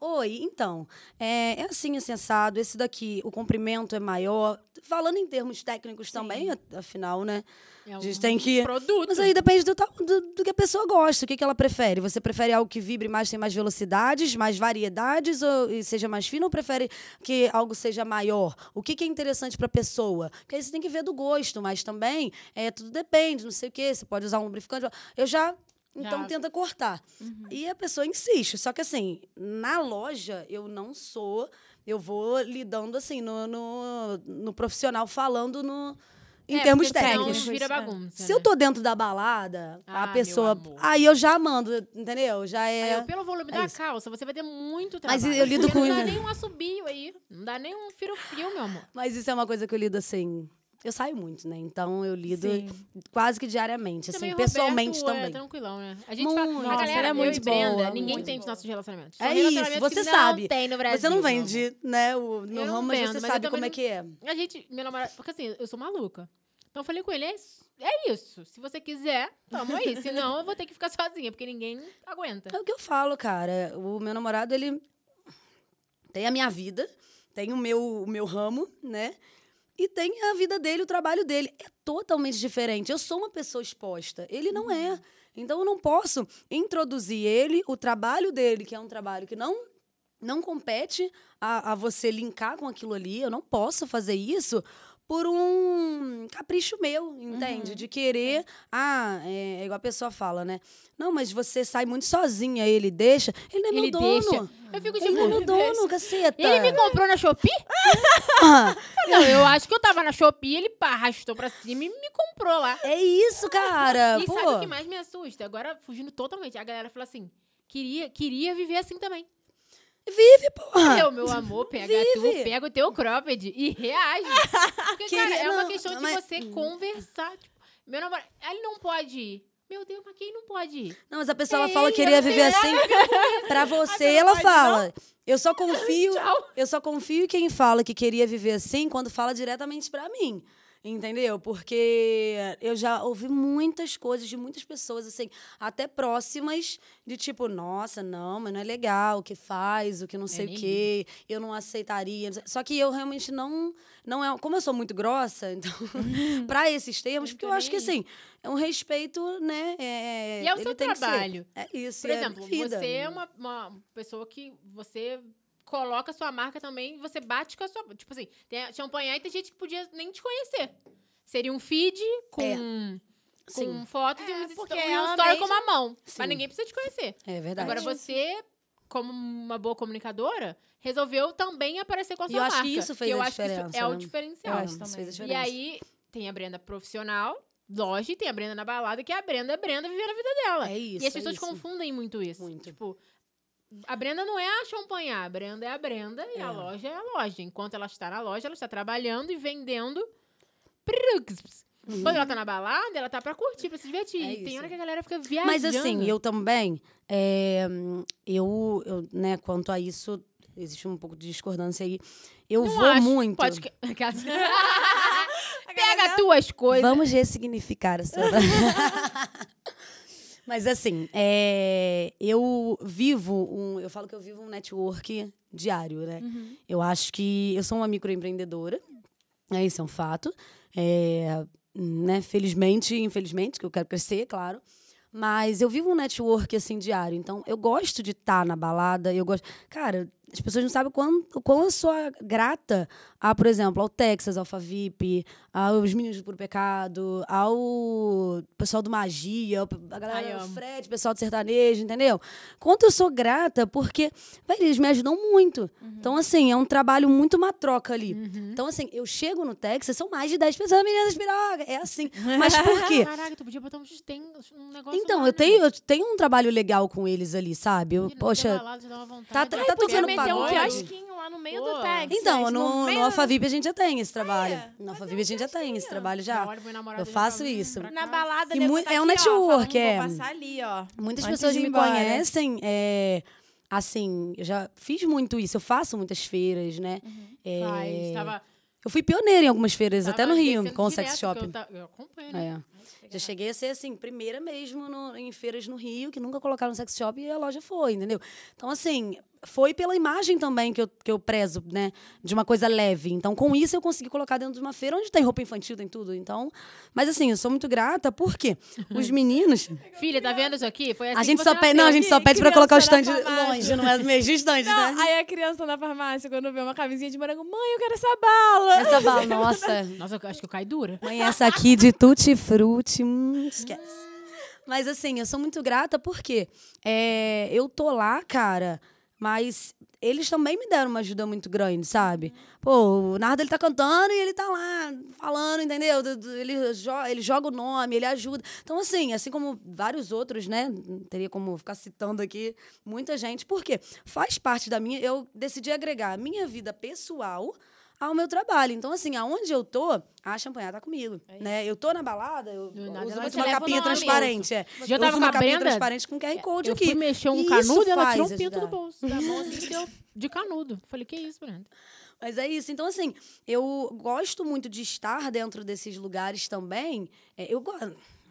Oi, então, é, é assim, assim, assado. Esse daqui, o comprimento é maior. Falando em termos técnicos também, a- afinal, né? É A gente tem que. produto. Mas aí depende do, do, do que a pessoa gosta, o que, que ela prefere. Você prefere algo que vibre mais, tem mais velocidades, mais variedades, ou e seja mais fino, ou prefere que algo seja maior? O que, que é interessante para a pessoa? Porque aí você tem que ver do gosto, mas também é, tudo depende, não sei o quê. Você pode usar um lubrificante. Eu já. Então Já. tenta cortar. E a pessoa insiste. Só que assim, na loja, eu não sou. Eu vou lidando assim, no, no, no profissional, falando no, em É, termos técnicos. vira É. bagunça. Se eu né? tô dentro da balada, Ah, a pessoa. Aí eu já mando, entendeu? Já Aí, é. eu, pelo volume é da isso. calça, você vai ter muito Mas trabalho. eu lido porque com Não dá isso. nem um assobio aí. Não dá nem um fio-fio, meu amor. Mas isso é uma coisa que eu lido assim. Eu saio muito, né? Então eu lido Sim. quase que diariamente, Também assim, pessoalmente Roberto também. É tranquilão, né? A gente Muito. fala. Nossa, a galera é muito Brenda, boa, ninguém muito tem os boa. nossos relacionamentos. É isso, você sabe. Não tem no Brasil. Você não vende, né? O, no não ramo, mas você mas sabe como é não- que é. A gente, meu namorado. Porque assim, eu sou maluca. Então eu falei com ele, é isso. É isso. Se você quiser, tamo aí. Senão eu vou ter que ficar sozinha, porque ninguém aguenta. É o que eu falo, cara. O meu namorado, ele tem a minha vida, tem o meu, o meu ramo, né? E tem a vida dele, o trabalho dele. É totalmente diferente. Eu sou uma pessoa exposta. Ele não é. Então eu não posso introduzir ele, o trabalho dele, que é um trabalho que não não compete a, a você linkar com aquilo ali. Eu não posso fazer isso por um capricho meu, entende? De querer. Ah, é, é igual a pessoa fala, né? Não, mas você sai muito sozinha, ele deixa. Ele não é Ele meu dono. deixa. Eu fico Ele não é meu tipo. dono, caceta. Ele me comprou na Shopee? Não, eu acho que eu tava na Shopee, ele pá, arrastou pra cima e me comprou lá. é isso, cara. E Pô. sabe o que mais me assusta? Agora, fugindo totalmente, a galera fala assim: queria, queria viver assim também. Vive, porra. Eu, meu amor, pega tu, Vive. pega o teu cropped e reage. Porque, cara, é uma não, questão de mas- você conversar. Tipo, meu namorado, ele não pode ir. Meu Deus, mas quem não pode ir? Não, mas a pessoa É fala queria não viver assim. Pra você, não ela fala. Eu só confio. Eu só confio em quem fala que queria viver assim quando fala diretamente pra mim. Entendeu? Porque eu já ouvi muitas coisas de muitas pessoas, assim, até próximas, de tipo, nossa, não, mas não é legal o que faz, o que não sei o nem quê, eu não aceitaria. Só que eu realmente não. não é Como eu sou muito grossa, então, pra esses termos, porque eu acho que, assim, é um respeito, né? É, E é o ele seu trabalho. É isso. Por é exemplo, você é uma, uma pessoa que você coloca sua marca também, você bate com a sua. Tipo assim, tem a champanhe e tem gente que podia nem te conhecer. Seria um feed com, É. com Sim. fotos É, e um, porque e um story com uma mão. Sim. Mas ninguém precisa te conhecer. É verdade. Agora você, como uma boa comunicadora, resolveu também aparecer com a E sua eu acho marca. que isso fez eu a acho que isso diferença, é o né? diferencial. Eu acho isso também. fez a E diferença. aí tem a Brenda profissional, loja, e tem a Brenda na balada, que é a Brenda, a Brenda vivendo a vida dela. É isso, E as é pessoas isso. confundem muito isso. Muito. Tipo, a Brenda não é a champanhe, a Brenda é a Brenda e a É. loja é a loja. Enquanto ela está na loja, ela está trabalhando e vendendo. Prux. Quando ela tá na balada, ela tá pra curtir, pra se divertir. É tem hora que a galera fica viajando. Mas assim, eu também, é, eu, eu, né, quanto a isso, existe um pouco de discordância aí. Eu Não vou acho. muito. Pode... que- Aquelas- Pega as tuas coisas. Vamos ressignificar essa. Mas assim, é, eu vivo um. Eu falo que eu vivo um network diário, né? Uhum. Eu acho que eu sou uma microempreendedora. É, isso é um fato. É, né, felizmente, infelizmente, que eu quero crescer, claro. Mas eu vivo um network assim diário. Então, eu gosto de estar na balada, eu gosto. Cara, as pessoas não sabem quão, quão eu sou grata a, por exemplo, ao Texas, ao Favip, aos meninos do Puro Pecado, ao pessoal do Magia, a galera do. Fred, pessoal do sertanejo, entendeu? Quanto eu sou grata, porque, velho, eles me ajudam muito. Então, assim, é um trabalho muito uma troca ali. Uhum. Então, assim, eu chego no Texas, são mais de 10 pessoas, meninas piroga. É assim. Mas por quê? Caraca, tu podia botar um, tem um negócio Então, lá, eu né? tenho, eu tenho um trabalho legal com eles ali, sabe? Eu, Menina, poxa. dá uma vontade. tá- tá Ai, tocando podia meter um quiosquinho lá no meio Pô. do Texas. Então, no, meio no Alphavip a gente já tem esse trabalho. é? No Alphavip a gente já tem esse trabalho já. Eu já faço isso. Na balada, E tá é um network, é. Ali, ó. Muitas Antes pessoas me conhecem, é, assim, eu já fiz muito isso, eu faço muitas feiras, né? É, Faz, tava, eu fui pioneira em algumas feiras, até tava no Rio, com o sex shop. Eu, ta- eu acompanho, né? É. Já cheguei a ser, assim, primeira mesmo no- em feiras no Rio, que nunca colocaram sex shop e a loja foi, entendeu? Então, assim, foi pela imagem também que eu, que eu prezo, né? De uma coisa leve. Então, com isso, eu consegui colocar dentro de uma feira onde tem roupa infantil, tem tudo. Então, mas assim, eu sou muito grata porque os meninos. Filha, tá vendo isso aqui? Foi assim a gente só pede, não, a gente só pede pra colocar o stand longe, não é mesmo distante, Não, né? aí a criança na farmácia, quando vê uma camisinha de morango, mãe, eu quero essa bala. Essa bala, nossa. Nossa, eu acho que eu caí dura. Mãe, essa aqui de tutti frutti, hum, esquece. Mas assim, eu sou muito grata porque é, eu tô lá, cara, mas eles também me deram uma ajuda muito grande, sabe? Pô, o Nardo, ele tá cantando e ele tá lá falando, entendeu? Ele, ele joga o nome, ele ajuda. Então, assim, assim como vários outros, né? Teria como ficar citando aqui muita gente. Por quê? Faz parte da minha... Eu decidi agregar a minha vida pessoal ao meu trabalho. Então, assim, aonde eu tô, a champanhe tá comigo, né? Eu tô na balada, eu nada, uso muito uma capinha transparente. É. Já Eu tava com uma capinha Brenda? transparente com QR Code Eu aqui. fui mexer um E canudo e ela tirou um pinto do bolso. Da mão assim, de canudo. Falei, que isso, Brenda? Mas é isso. Então, assim, eu gosto muito de estar dentro desses lugares também. É, eu go-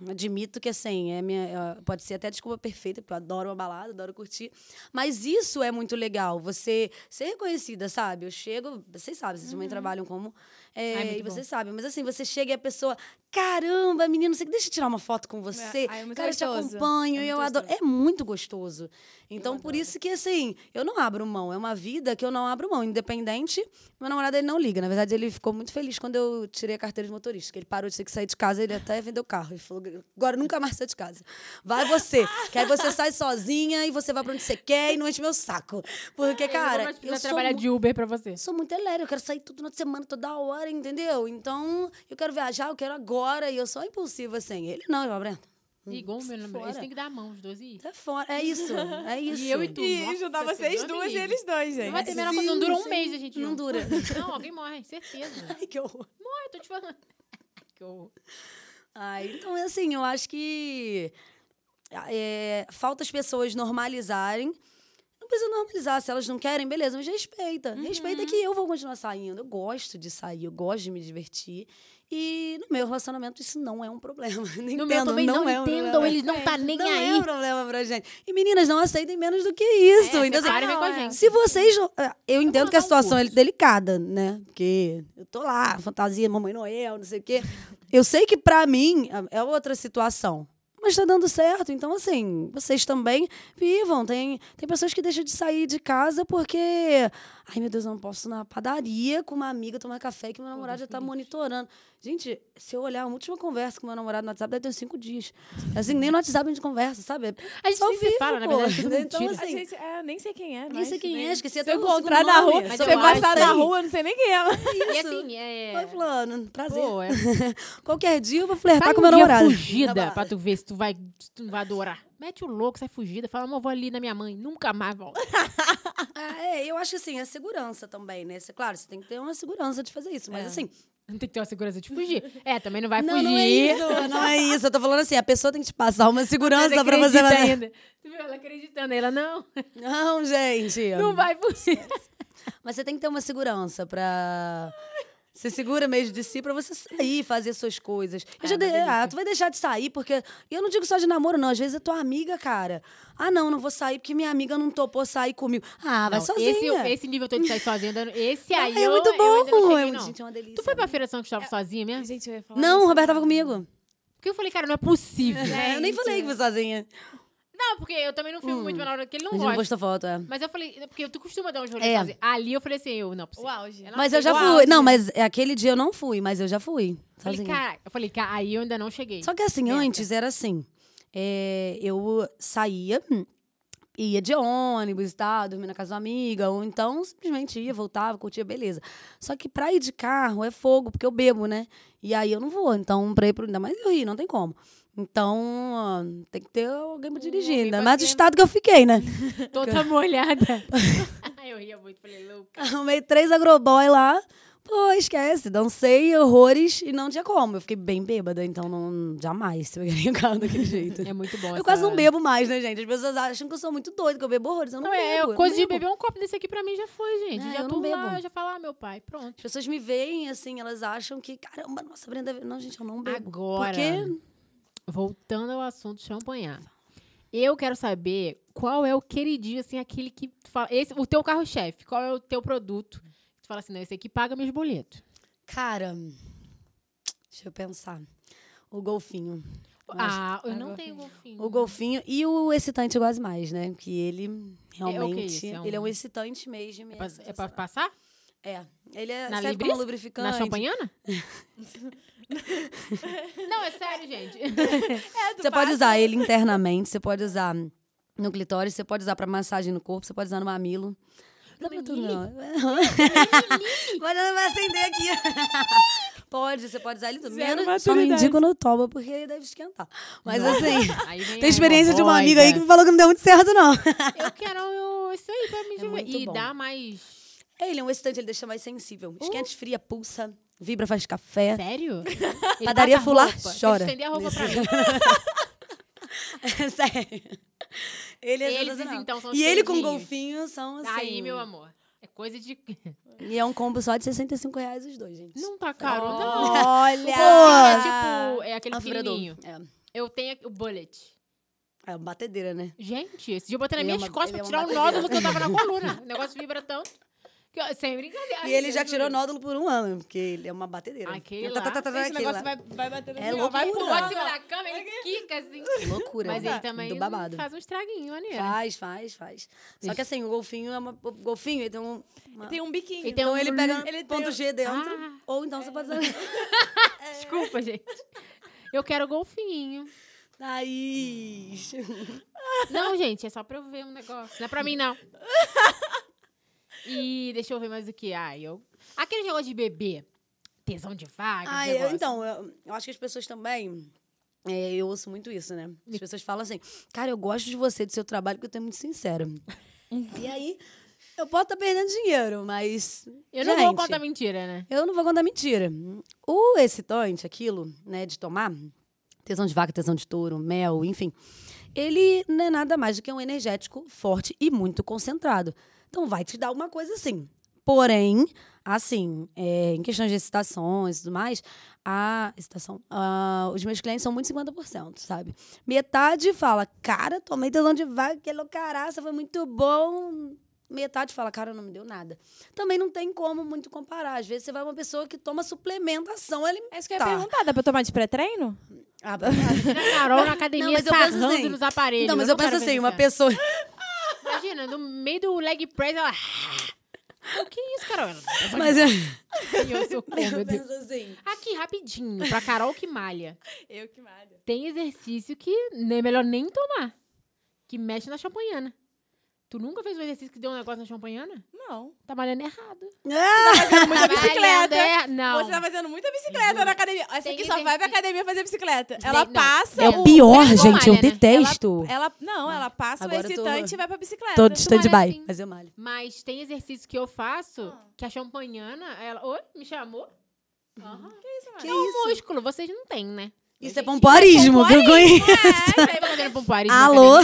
admito que, assim, é minha, pode ser até desculpa perfeita, porque eu adoro uma balada, adoro curtir. Mas isso é muito legal, você ser reconhecida, sabe? Eu chego, vocês sabem, vocês também trabalham como. é, Ai, e bom. vocês sabem, mas assim, você chega e a pessoa, caramba, menino, você deixa eu tirar uma foto com você. é muito Cara, eu te gostoso. acompanho É e eu muito adoro. gostoso. É muito gostoso. Então, por isso que, assim, eu não abro mão. É uma vida que eu não abro mão. Independente, meu namorado, ele não liga. Na verdade, ele ficou muito feliz quando eu tirei a carteira de motorista. Que ele parou de ter que sair de casa, ele até vendeu o carro. Ele falou, agora nunca mais sai de casa. Vai você. que aí você sai sozinha e você vai pra onde você quer e não enche meu saco. Porque, cara, eu eu vou trabalhar de Uber pra você. sou muito elétrica. Eu quero sair tudo na semana, toda hora, entendeu? Então, eu quero viajar, eu quero agora. E eu sou impulsiva, assim. Ele não, eu Brenda. Igual o meu namorado. Eles fora. têm que dar a mão, os dois. Ih, É fora. É isso. É isso. eu e tu. E Nossa juntar vocês duas e eles dois, gente. Não vai ter menor Sim, não dura um sim. mês a gente Não dura. Não, alguém morre, certeza. Ai, que horror. Morre, tô te falando. Que horror. Ai, então, assim, eu acho que é, falta as pessoas normalizarem. Não precisa normalizar. Se elas não querem, beleza, mas respeita. Respeita que eu vou continuar saindo. Eu gosto de sair, eu gosto de me divertir. E no meu relacionamento isso não é um problema. Nem No meu entendo, também não, é um entendam, eles não tá nem não aí. é um problema pra gente. E meninas, não aceitem menos do que isso. É, então, vem com a não, é. gente. se vocês. ah, Eu entendo que a mandar um situação é delicada, né? Porque eu tô lá, fantasia, Mamãe Noel, não sei o quê. Eu sei que pra mim é outra situação. Mas tá dando certo. Então, assim, vocês também vivam. Tem, tem pessoas que deixam de sair de casa porque. Ai, meu Deus, eu não posso ir na padaria com uma amiga tomar café que meu namorado já tá monitorando. Gente, se eu olhar a última conversa com meu namorado no WhatsApp, deve ter uns cinco dias. Assim, nem no WhatsApp a gente conversa, sabe? A gente nem se fala, na pô. verdade, é tudo Então, mentira. A assim, gente, é, nem sei quem é. nem sei quem é, esqueci Se até eu o encontrar segundo na rua, Mas se eu eu passar na aí- rua, eu não sei nem quem é. E assim, é... Oi, fulano, prazer. Pô, é... Qualquer dia eu vou flertar com um meu dia namorado. fugida pra tu ver se tu vai, se tu vai adorar. Mete o louco, sai fugida. Fala, amor, vou ali na minha mãe. Nunca mais volta. Ah, é, eu acho que assim, a segurança também, né? Claro, você tem que ter uma segurança de fazer isso. Mas É. assim. Não tem que ter uma segurança de fugir. É, também não vai não, fugir. não é isso, não é isso. Eu tô falando assim, a pessoa tem que te passar uma segurança pra você ainda. Tu viu ela acreditando? Ela, não, Não, gente. não vai fugir. Mas você tem que ter uma segurança pra. Você segura mesmo de si pra você sair, fazer suas coisas. Eu É, já delícia. ah, tu vai deixar de sair, porque. E eu não digo só de namoro, não. Às vezes é tua amiga, cara. Ah, não, não vou sair porque minha amiga não topou sair comigo. Ah, vai Não, sozinha. Esse, esse nível todo de sair sozinha, eu esse aí é eu, muito eu bom. não cheguei, é. Gente, é uma delícia. Tu foi pra Feira de São Cristóvão sozinha mesmo? Gente, eu ia falar Não, o Roberto tava comigo. Porque eu falei, cara, não é possível. É, eu nem falei que foi sozinha. Não, porque eu também não filmo muito, mas na hora que ele não não gosta. postou foto, é. Mas eu falei, porque tu costuma dar uns rolês É. sozinha. Ali eu falei assim, eu, não, O auge. Ela Mas eu já fui. auge. Não, mas é, aquele dia eu não fui, mas eu já fui. Eu falei, Sozinha. cara, eu falei, cara, aí eu ainda não cheguei. Só que assim, antes era assim. é, eu saía, hum, ia de ônibus e tal, dormia na casa de uma amiga, ou então simplesmente ia, voltava, curtia, beleza. Só que pra ir de carro é fogo, porque eu bebo, né? E aí eu não vou. Então, pra ir pro. Ainda mais eu rio, não tem como. Então, ó, tem que ter alguém pra dirigir. alguém Ainda pra mais do quem- estado que eu fiquei, né? Toda molhada. eu ria muito, falei, louca. Arrumei três agroboy lá. Pô, esquece. Dancei horrores e não tinha como. Eu fiquei bem bêbada, então não, jamais pegaria o carro daquele jeito. É muito bom Eu quase não bebo mais, né, gente? As pessoas acham que eu sou muito doida, que eu bebo horrores. Eu não, Não, é, bebo. eu coisa não de beber um copo desse aqui pra mim já foi, gente. É, já eu tô lá, bebo. já falo, ah, meu pai, pronto. As pessoas me veem, assim, elas acham que, caramba, nossa, Brenda... Não, gente, eu não bebo. Agora. Porque voltando ao assunto champanhe. Eu quero saber qual é o queridinho, assim, aquele que fala. Esse, o teu carro-chefe, qual é o teu produto? Tu fala assim, não, esse aqui paga meus boletos. Cara, deixa eu pensar. O golfinho. Ah, eu Ah, não tenho golfinho. O golfinho e o excitante eu gosto mais, né? Que ele realmente. isso? É um- Ele é um excitante mesmo. É pra, é pra passar? É. Ele é Na serve lubrificante. Na champanhana? não, é sério, gente. Você pode usar ele internamente, você pode usar no clitóris, você pode usar pra massagem no corpo, você pode usar no mamilo. Dá pra tudo, não. Mas não vai acender aqui. Pode, você pode usar ele tudo. Menos, só não indico no toba, porque ele deve esquentar. Mas assim, Aí vem tem experiência de uma amiga aí que me falou que não deu muito certo, não. Eu quero isso aí pra me divertir. muito E bom. dá mais. Ele é um excitante, ele deixa mais sensível. Esquenta, esfria, pulsa, vibra, faz café. Sério? Ele Padaria Fular chora ele a roupa pra nesse- mim. Sério. Ele é Eles, então, são E ele com golfinho são assim. Aí, meu amor. É coisa de. E é um combo só de 65 reais os dois, gente. Não tá caro, não. Olha! É tipo, é aquele vibrador. pequenininho. É. Eu tenho o bullet. É uma batedeira, né? Gente, esse dia eu botei na Ele é uma- costas ele pra é tirar o batedeira. nódulo que eu tava na coluna. O negócio vibra tanto. Que, sem brincadeira. E ele já tirou nódulo por um ano, porque ele é uma batedeira. Aquele Tá, tá, tá, tá, Esse aquele negócio lá. vai, vai bater no É vai loucura. Pula pular. em cima da cama, ele quica assim. Loucura. Mas ele também Do babado. faz um estraguinho, maneiro. Faz, faz, faz. Só que assim, o golfinho é uma. O golfinho, ele tem um. uma- Tem um biquinho. Ele tem Então um- ele pega ele tem ponto G dentro. Ah. Ou então você pode usar. Desculpa, gente. Eu quero golfinho. Thaís. Não, gente, é só pra eu ver um negócio. Não é pra mim, não. E deixa eu ver mais o que. Ai, eu. Aquele negócio de bebê. Tesão de vaga. Ah, eu- então, eu, eu acho que as pessoas também. é, eu ouço muito isso, né? As pessoas falam assim, cara, eu gosto de você, do seu trabalho, porque eu tenho muito sincero. e aí, eu posso estar perdendo dinheiro, mas. Eu não vou gente, contar mentira, né? Eu não vou contar mentira. O excitante, aquilo, né, de tomar, tesão de vaca, tesão de touro, mel, enfim, ele não é nada mais do que um energético forte e muito concentrado. Então vai te dar uma coisa assim. Porém, assim, é, em questões de excitações e tudo mais, a excitação, os meus clientes são muito 50%, sabe? Metade fala, cara, tomei tesão de vaca, que loucaraça, foi muito bom. Metade fala, cara, não me deu nada. Também não tem como muito comparar. Às vezes você vai uma pessoa que toma suplementação alimentar. É isso que eu ia perguntar. Dá pra tomar de pré-treino? Ah, a Carol na academia Não, mas eu penso sarrando assim- nos aparelhos. Não, mas eu, quero penso assim, uma pessoa. Imagina, no meio do leg press, ela... O que é isso, Carol? Ela- Mas eu, Eu sou como, meu eu Deus. penso assim. Aqui, rapidinho, pra Carol que malha. Eu que malho. Tem exercício que é melhor nem tomar. Que mexe na champanhana. Tu nunca fez um exercício que deu um negócio na champanhana? Não. Tá malhando errado. Ah! Fazendo muita Malhando bicicleta. er- Não. Você tá fazendo muita bicicleta na academia. Essa Tem aqui só vai pra academia fazer bicicleta. Tem- Ela passa. É o- pior, Ela gente. Eu malha, né? detesto. Ela, não, ela passa Agora o eu tô- excitante e vai pra bicicleta. Tô de malha stand-by. assim. Mas eu malho. Mas tem exercício que eu faço que a champanhana, ela. Oi, me chamou? Aham. Que É um isso? músculo, vocês não têm, né? Isso é pompoarismo que eu conheço. Tá fazendo pompoarismo na Alô?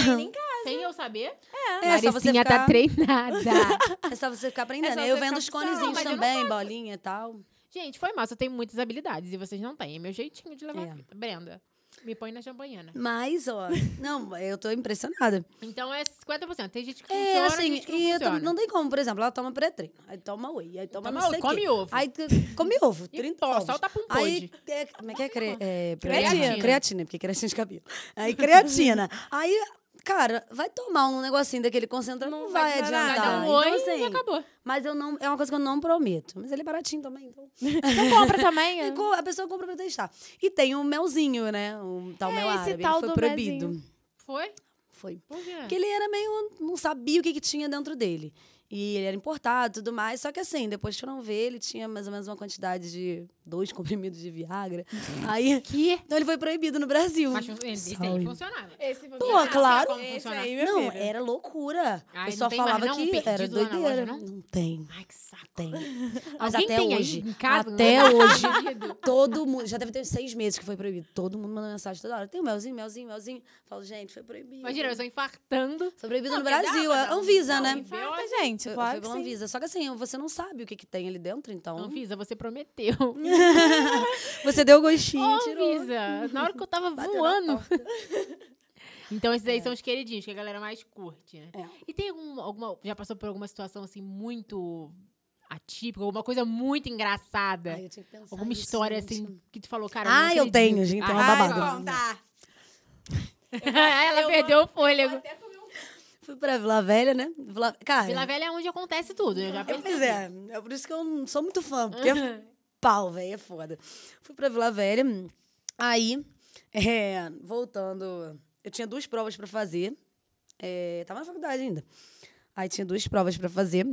Sem eu saber? É, só você Laricinha tá ficar- treinada. É só você ficar aprendendo. É só eu vendo ficar os sal, conezinhos também, bolinha e tal. Gente, foi massa. Eu tenho muitas habilidades e vocês não têm. É meu jeitinho de levar É. a fita. Brenda, me põe na champanhana. Mas, ó, não, eu tô impressionada. Então é 50%. Tem gente que funciona, É, assim, gente que não e não tem como, por exemplo, ela toma pré-treino, aí toma whey, aí toma Toma não ovo, sei o come quê. ovo. Aí come ovo, 30 pô, ovos. solta pum Aí, pode. é, como é que é? Cre, é Creatina. creatina. Creatina, porque creatina de cabelo. Aí, creatina. aí, cara, vai tomar um negocinho daquele concentrado, não, Não vai, vai dar adiantar. Dá um nada. oi então, assim, e acabou. mas eu não, é uma coisa que eu não prometo. Mas ele é baratinho também, então. Tu compra também? E co- a pessoa compra pra testar. E tem o melzinho, né? O tal É, mel árabe. tal ele foi do proibido. melzinho. Foi? Foi. Por quê? Porque ele era meio. não sabia o que, que tinha dentro dele. E ele era importado e tudo mais. Só que assim, depois foram ver, ele tinha mais ou menos uma quantidade de dois comprimidos de Viagra. Aí. Que? Então ele foi proibido no Brasil. Mas esse aí funcionava. Esse Pô, claro. Esse aí, meu Não, filho. era loucura. Ai, o pessoal tem mais falava não? que era doideira. loja, não? não tem. Ai, que saco. Tem. Mas Alguém até tem aí hoje. em casa? até Não? hoje. Todo mundo. Já deve ter seis meses que foi proibido. Todo mundo manda mensagem toda hora. Tem o melzinho, melzinho, melzinho. Falo, gente, foi proibido. Imagina, eu estou infartando. Foi proibido Não, no Brasil. dá um- Anvisa, não, né? infarta, gente. claro que pela. Anvisa. Só que assim, você não sabe o que, que tem ali dentro, então. Anvisa, você prometeu. Você deu gostinho, Ô, tirou. Anvisa, na hora que eu tava Bateu voando. Então esses aí são os queridinhos, que a galera mais curte, né? É. E tem algum, alguma. Já passou por alguma situação assim muito atípica, alguma coisa muito engraçada? Ai, eu tinha que pensar alguma isso, história gente. assim que tu falou, cara. Ah, eu tenho, gente, tem uma Ai, babada. Ela perdeu o fôlego. Fui pra Vila Velha, né? Vila... Cara, Vila Velha é onde acontece tudo, eu já é, percebi. pois é. É por isso que eu não sou muito fã, porque é pau, velho, é foda. Fui pra Vila Velha, aí, é, voltando, eu tinha duas provas pra fazer. É, tava na faculdade ainda. Aí tinha duas provas pra fazer.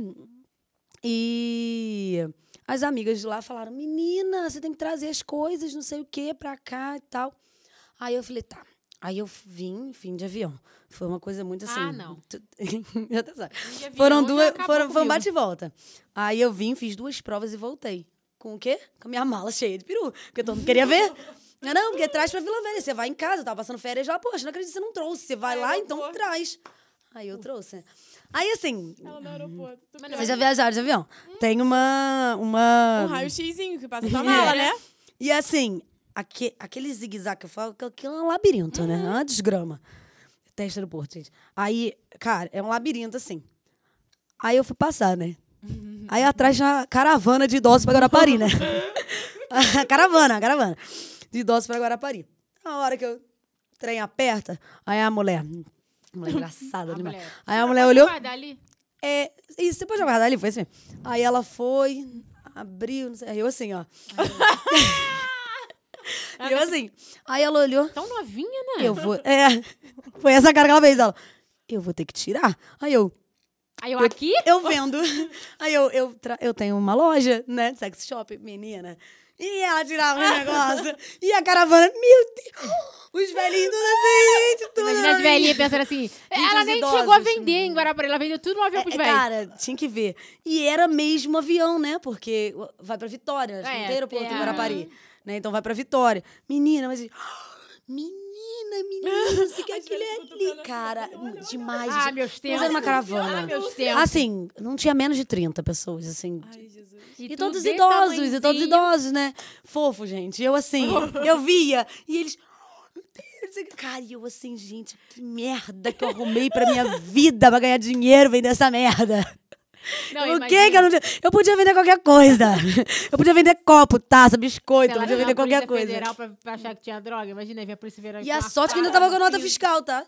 E as amigas de lá falaram: Menina, você tem que trazer as coisas, não sei o que, pra cá e tal. Aí eu falei: Tá. Aí eu vim, fim de avião. Foi uma coisa muito assim. Ah, não. tá sabe. Avião Foram duas. Foram, foi um bate e volta. Aí eu vim, fiz duas provas e voltei. Com o quê? Com a minha mala cheia de peru. Porque todo mundo queria ver. Não, não, porque traz pra Vila Velha. Você vai em casa, eu tava passando férias lá, poxa, não acredito que você não trouxe. Você vai lá, então traz. Aí eu trouxe. Aí, assim, Ela no aeroporto. vocês já viajaram de avião? Tem uma. uma... Um raio-xzinho que passa na mala, né? E assim, aque- aquele zigue-zague que eu falo, que aquilo é um labirinto, né? É uma desgrama. Teste aeroporto, gente. Aí, cara, é um labirinto assim. Aí eu fui passar, né? Aí atrás tinha uma caravana de idosos pra Guarapari, né? caravana, caravana. De idosos pra Guarapari. Na hora que eu o trem aperta, aí a mulher. Mulher engraçada demais. mulher, Aí a "Você mulher pode olhou. guardar ali?" É, isso, você pode guardar ali? Foi assim. Aí ela foi, abriu, não sei. Aí eu assim, ó. E eu assim. Aí ela olhou. Tão novinha, né? Eu vou. É. Foi essa cara que ela fez. Ela. Eu vou ter que tirar. Aí eu. Aí eu aqui? Eu vendo. Aí eu, eu, eu tenho uma loja, né? Sex shop, menina. E ela tirava o negócio. E a caravana, meu Deus! Os velhinhos tudo assim, de tudo. Imagina as velhinhas pensando assim. ela nem idosos. chegou a vender em Guarapari, ela vendeu tudo no avião pros É, velhos. cara, tinha que ver. E era mesmo avião, né? Porque vai pra Vitória, É, não tem aeroporto é, em Guarapari. Né? Então vai pra Vitória. Menina, mas... Menina, menina, se que aquilo é ali. Cara, demais. Ah, meus Mas tempos. era uma caravana. Ah, meus tempos. Assim, não tinha menos de 30 pessoas, assim. Ai, Jesus. E, tu todos idosos, e todos idosos, né? Fofo, gente. Eu assim, eu via. E eles. "Meu Deus", Cara, e eu assim, gente, que merda que eu arrumei pra minha vida pra ganhar dinheiro vender essa merda. Não, o que que eu não tinha? Eu podia vender qualquer coisa. Eu podia vender copo, taça, biscoito, eu podia vender qualquer coisa. Federal pra, pra achar que tinha droga. Imagina, aí a Polícia Federal E a sorte que ainda tava com nota fiscal, tá?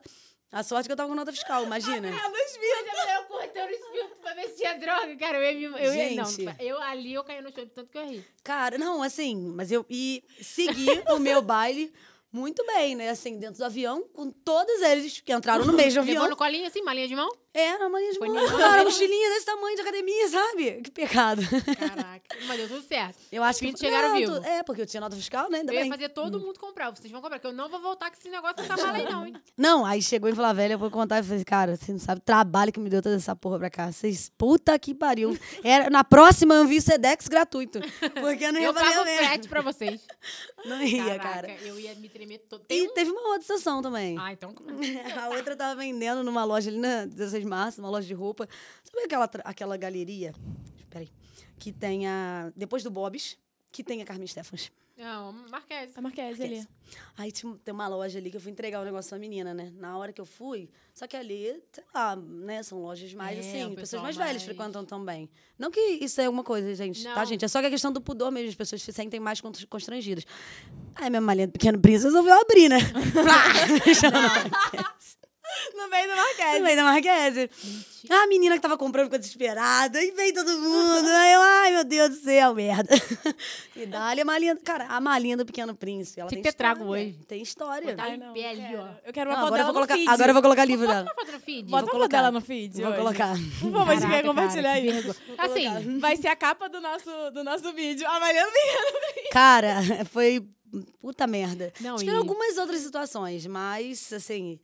A sorte que eu tava com nota fiscal, imagina. Eu cortando os filtros pra ver se tinha droga, cara. Eu ia, me- eu ia, não, Gente. eu ali eu caí no chão de tanto que eu ri. Cara, não, assim, mas eu e segui o meu baile muito bem, né? Assim, dentro do avião, com todos eles que entraram no mesmo avião. Levou no colinho assim, malinha de mão? É, uma malinha de mão, ninguém. cara, mochilinha desse tamanho de academia, sabe? Que pecado. Caraca. Mas deu tudo certo. Eu acho que chegaram Não, vivos. tu- É, porque eu tinha nota fiscal, né? Ainda Eu ia bem. fazer todo mundo comprar. Vocês vão comprar, porque eu não vou voltar com esse negócio dessa mala aí, não, hein? Não, aí chegou em Vila Velha, eu vou contar e falei, cara, você não sabe o trabalho que me deu toda essa porra pra cá. Vocês, puta que pariu. Era, na próxima eu vi o Sedex gratuito. Porque não ia Eu valer pago a o pena. frete pra vocês. Não ia, Caraca, cara. eu ia me tremer todo. Tem E um... teve uma outra situação também. Ah, então... A outra eu tava vendendo numa loja ali na 16 março, numa loja de roupa. Sabe aquela, aquela galeria? Espera aí. Que tem a. Depois do Bob's, que tem a Carmen Stephens. Não, Marquese. A Marquese ali. Aí tinha, tem uma loja ali que eu fui entregar o negócio pra menina, né? Na hora que eu fui, só que ali, sei lá, né? São lojas mais É, assim, pessoas pessoal mais velhas mais- frequentam também. Não que isso é alguma coisa, gente, tá, Não. gente? É só que a questão do pudor mesmo, as pessoas se sentem mais con- constrangidas. Aí minha malinha do Pequeno Príncipe resolveu abrir, né? No meio do Marquese. No meio da Marquese. A menina que tava comprando ficou desesperada. E veio todo mundo. Aí eu, ai, meu Deus do céu, merda. E dá-lhe a malinha. Cara, a malinha do Pequeno Príncipe. Ela tem que ter trago história. hoje. Tem história. Ai, em não, pé ali, ó. Eu quero Não, uma foto agora, eu dela vou colocar, no feed. agora eu vou colocar livro Bota dela. uma foto no feed. Bota Vou uma foto colocar. dela no feed Vou hoje. colocar. Por favor, a gente Caraca, quer compartilhar cara, isso. Assim, Vai ser a capa do nosso, do nosso vídeo. A Mariana Pequeno. Cara, foi puta merda. Não, Tiveram e- algumas outras situações, mas, assim,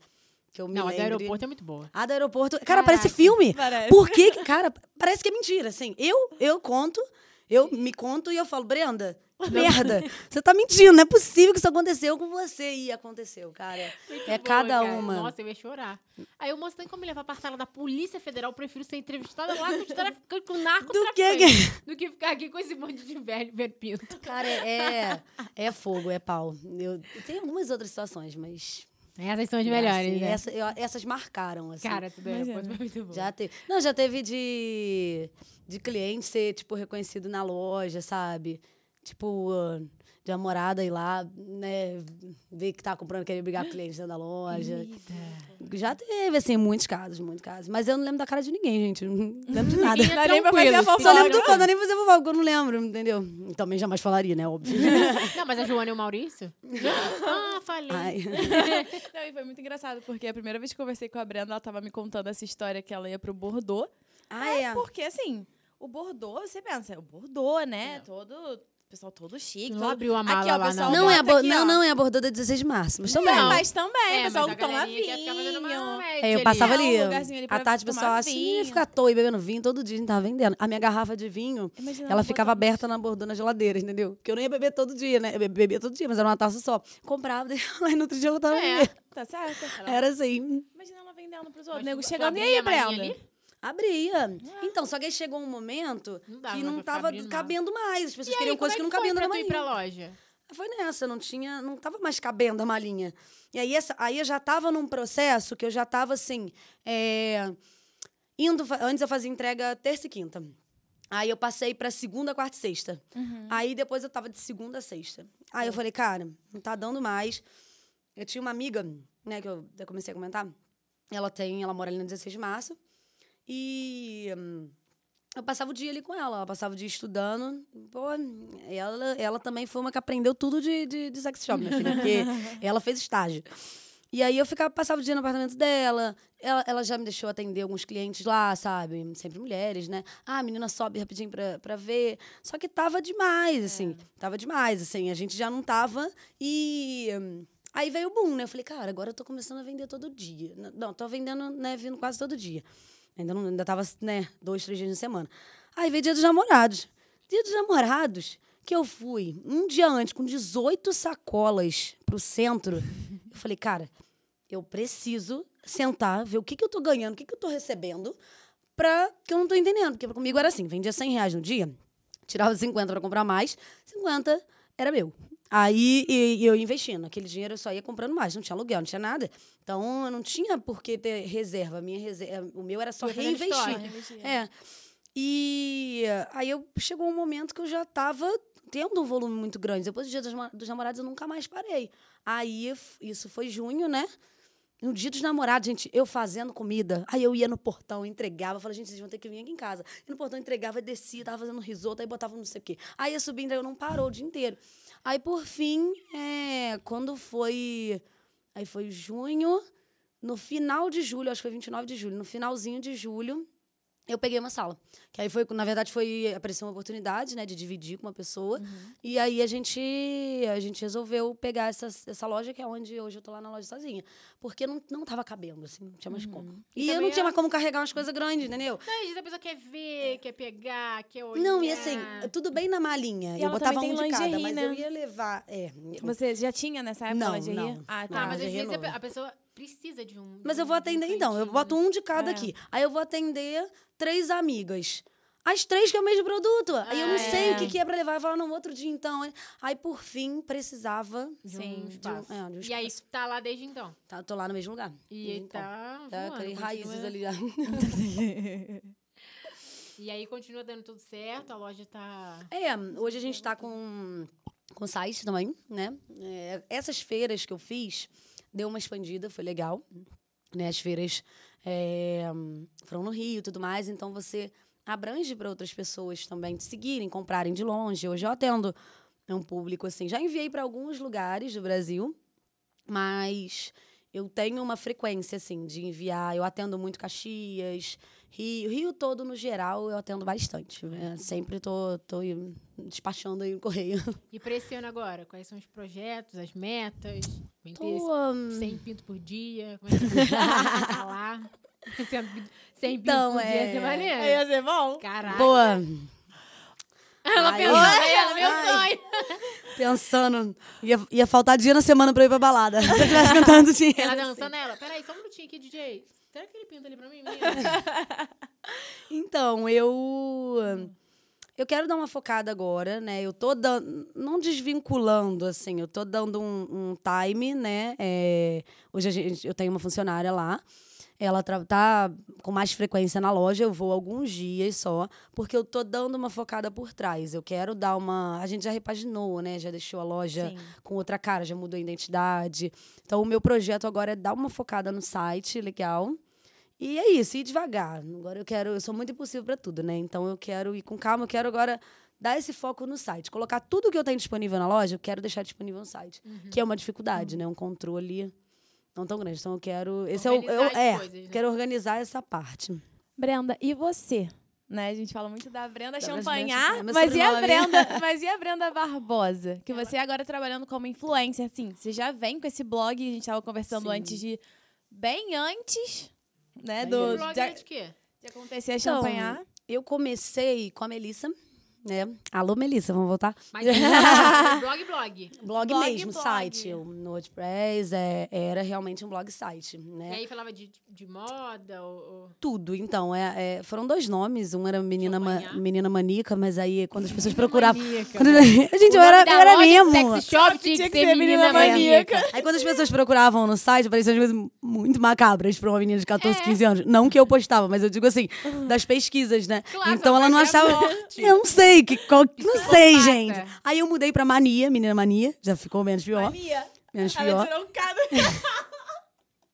que eu me não, a do lembre- aeroporto é muito boa. A do aeroporto. Cara, Caraca. parece filme. Parece. Por que, que- cara, parece que é mentira, assim. Eu, eu conto, Eu me conto e eu falo, Brenda, que merda. Você tá mentindo, não é possível que isso aconteceu com você. E aconteceu, cara. Muito É boa, cada cara. uma. Nossa, eu ia chorar. Aí o moço tem como me levar pra sala da Polícia Federal. Eu prefiro ser entrevistada lá com os traficantes, com narcotraficantes. Do que ficar aqui com esse monte de velho ver pinto. Cara, é, é fogo, é pau. Eu, eu tenho algumas outras situações, mas. Essas são as assim, melhores, né? essa- eu- essas marcaram, assim. Cara, essa do Imagina. aeroporto foi muito bom. Já teve. Não, já teve de, de cliente ser, tipo, reconhecido na loja, sabe? Tipo, ah, de namorada ir lá, né? Ver que tá comprando, querer brigar com o cliente dentro da loja. Já teve, assim, muitos casos, muitos casos. Mas eu não lembro da cara de ninguém, gente. Não lembro de nada. É Dá nem pra fazer a fofoca. Só lembro do fã, não é nem fazer fofoca, porque eu não lembro, entendeu? Também jamais falaria, né? Óbvio. Não, mas a Joana e o Maurício? ah, falei. Ai. Não, e foi muito engraçado, porque a primeira vez que eu conversei com a Brenda, ela tava me contando essa história que ela ia pro Bordeaux. Ah, é. Porque, assim, o Bordeaux, você pensa, é o Bordeaux, né? Todo. O pessoal todo chique. Não todo- abriu a mala aqui, ó, lá, pessoal Não é, a aqui, não, não é a Bordeaux da 16 de março, mas também. Não, mas também, É, o pessoal mas toma vinho. É, eu passava ali. ali. um à tarde, o pessoal assim, ia ficar à toa e bebendo vinho todo dia, a gente tava vendendo. A minha garrafa de vinho, Imagina ela ficava aberta na Bordeaux na geladeira, entendeu? Porque eu não ia beber todo dia, né? Eu be- bebia todo dia, mas era uma taça só. Comprava, deixava lá e no outro dia eu tava É. bebendo. Tá certo. Era assim. Imagina ela vendendo pros outros. Nego chegando, e aí, Brenda? Abria. Então, só que aí chegou um momento Não que não tava cabendo mais. As pessoas E aí, queriam como coisas é que não foi cabiam na tu ir pra malinha. loja? Foi nessa, não tinha, não tava mais cabendo a malinha. E aí, essa, aí eu já tava num processo que eu já tava assim, é, indo, antes eu fazia entrega terça e quinta. Aí eu passei pra segunda, quarta e sexta. Aí depois eu tava de segunda a sexta. Aí eu falei, cara, não tá dando mais. Eu tinha uma amiga, né, que eu comecei a comentar. Ela tem, ela mora ali no 16 de março. E hum, eu passava o dia ali com ela, ela passava o dia estudando. Pô, ela, ela também foi uma que aprendeu tudo de, de, de sex shop, minha filha, porque ela fez estágio. E aí eu ficava, passava o dia no apartamento dela, ela, ela já me deixou atender alguns clientes lá, sabe? Sempre mulheres, né? Ah, a menina sobe rapidinho pra, pra ver. Só que tava demais, assim. Tava demais, assim. A gente já não tava. E. hum, Aí veio o boom, né? Eu falei, cara, agora eu tô começando a vender todo dia. Não, tô vendendo, né? Vindo quase todo dia. Ainda, não, ainda tava, né? Dois, três dias na semana. Aí veio dia dos namorados. Dia dos namorados, que eu fui um dia antes, com 18 sacolas pro centro. Eu falei, cara, eu preciso sentar, ver o que, que eu tô ganhando, o que, que eu tô recebendo, pra que eu não tô entendendo. Porque comigo era assim: vendia 100 reais no dia, tirava 50 pra comprar mais, 50 era meu. Aí e, e eu investindo. Aquele dinheiro eu só ia comprando mais, não tinha aluguel, não tinha nada. Então eu não tinha por que ter reserva. A minha reserva, o meu era só Ia reinvestir. estoque. É. E aí eu chegou um momento que eu já estava tendo um volume muito grande. Depois do dia dos, dos namorados, eu nunca mais parei. Aí, isso foi junho, né? No dia dos namorados, gente, eu fazendo comida. Aí eu ia no portão, entregava. Falei, gente, vocês vão ter que vir aqui em casa. E no portão entregava, descia, tava fazendo risoto, aí botava não sei o quê. Aí ia subindo, aí eu não parou o dia inteiro. Aí, por fim, é, quando foi. Aí foi junho. No final de julho, acho que foi 29 de julho, no finalzinho de julho, eu peguei uma sala. Que aí foi, na verdade, foi apareceu uma oportunidade, né, de dividir com uma pessoa. Uhum. E aí a gente a gente resolveu pegar essa, essa loja que é onde hoje eu tô lá na loja sozinha, porque não não tava cabendo assim, não tinha mais como. E, E eu não tinha é- mais como carregar umas coisas grandes, entendeu? Não, vezes a pessoa quer ver, quer pegar, quer olhar. Não, e assim, tudo bem na malinha. E eu botava um de cada, mas né? eu ia levar, é. Você já tinha nessa época Não, lingerie? não. Ah, Tá, mas às vezes a pessoa precisa de um. Mas eu vou um- de um atender, então. Eu boto um de cada É. aqui. Aí eu vou atender três amigas. As três que é o mesmo produto. Aí eu não Ah, sei é. o que, que é pra levar. Eu falo, não, outro dia então. Aí, por fim, precisava. De Sim, um de espaço. é, de um E aí tá lá desde então. Tá, tô lá no mesmo lugar. E Desde aí então. tá. Tá, voando, criei continua- raízes ali já. E aí continua dando tudo certo, a loja tá. É, hoje a gente tá com, com site também, né? É, essas feiras que eu fiz, deu uma expandida, foi legal. Né? As feiras é, foram no Rio e tudo mais, então você abrange para outras pessoas também te seguirem, comprarem de longe. Hoje eu atendo um público assim. Já enviei para alguns lugares do Brasil, mas eu tenho uma frequência assim de enviar. Eu atendo muito Caxias, Rio, Rio todo no geral eu atendo bastante. né? Sempre tô, tô despachando aí o correio. E pra esse ano agora, quais são os projetos, as metas? Vem ter Tô, hum, 100 pinto por dia? Como é que tá lá? 100 pinto Então, por dia, é- ia ser maneiro. Ia ser bom? Caralho. Boa. Ela pensando, ela, meu Ai. sonho. Pensando, ia, ia faltar dia na semana pra eu ir pra balada. Se eu tivesse cantando dinheiro. Ela assim. dançando ela. Peraí, só um minutinho aqui, DJ. Será que ele pinta ali pra mim? Então, eu. Eu quero dar uma focada agora, né? Eu tô dando. Não desvinculando, assim, eu tô dando um, um time, né? É, hoje a gente, eu tenho uma funcionária lá. Ela tá com mais frequência na loja, eu vou alguns dias só, porque eu tô dando uma focada por trás. Eu quero dar uma. A gente já repaginou, né? Já deixou a loja Sim. com outra cara, já mudou a identidade. Então, o meu projeto agora é dar uma focada no site, legal. E é isso, ir devagar. Agora eu quero, eu sou muito impulsiva para tudo, né? Então eu quero ir com calma, eu quero agora dar esse foco no site, colocar tudo que eu tenho disponível na loja, eu quero deixar disponível no site, que é uma dificuldade, né? Um controle não tão grande. Então eu quero, esse é o Organizar eu, é, coisas, né? quero organizar essa parte. Brenda, e você? Né? A gente fala muito da Brenda Da Champanhar, mas e a. Brenda, mas e a Brenda Barbosa? Que você agora trabalhando como influencer, assim, você já vem com esse blog, a gente tava conversando Sim. antes de bem antes, né, Bem do O antes. blog de, é de quê? de acontecer a Então, Champanhar. Eu comecei com a Melissa, né? Alô, Melissa, vamos voltar? Mas é blog, blog. Blog, Blog, mesmo, blog. site. O- No WordPress é, era realmente um blog site, né? E aí falava de, de moda ou... Tudo, então. É, é- foram dois nomes. Um era Menina, Ma- menina Manica, mas aí quando as pessoas procuravam. Maníaca. Quando- gente, eu era, eu era mesmo. Sexy shop tinha que ser menina maníaca. Aí quando as pessoas procuravam no site, apareciam as coisas muito macabras pra uma menina de 14, 15 anos. Não que eu postava, mas eu digo assim, das pesquisas, né? Claro, então ela não a achava. morte. Eu não sei, que, qual, não sei, gente. Aí eu mudei pra Mania, menina Mania. Já ficou menos pior. Mania. Menos Ela pior. tirou um cada.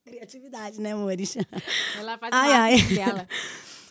Criatividade, né, amores? Ela faz Ai, ai. dela.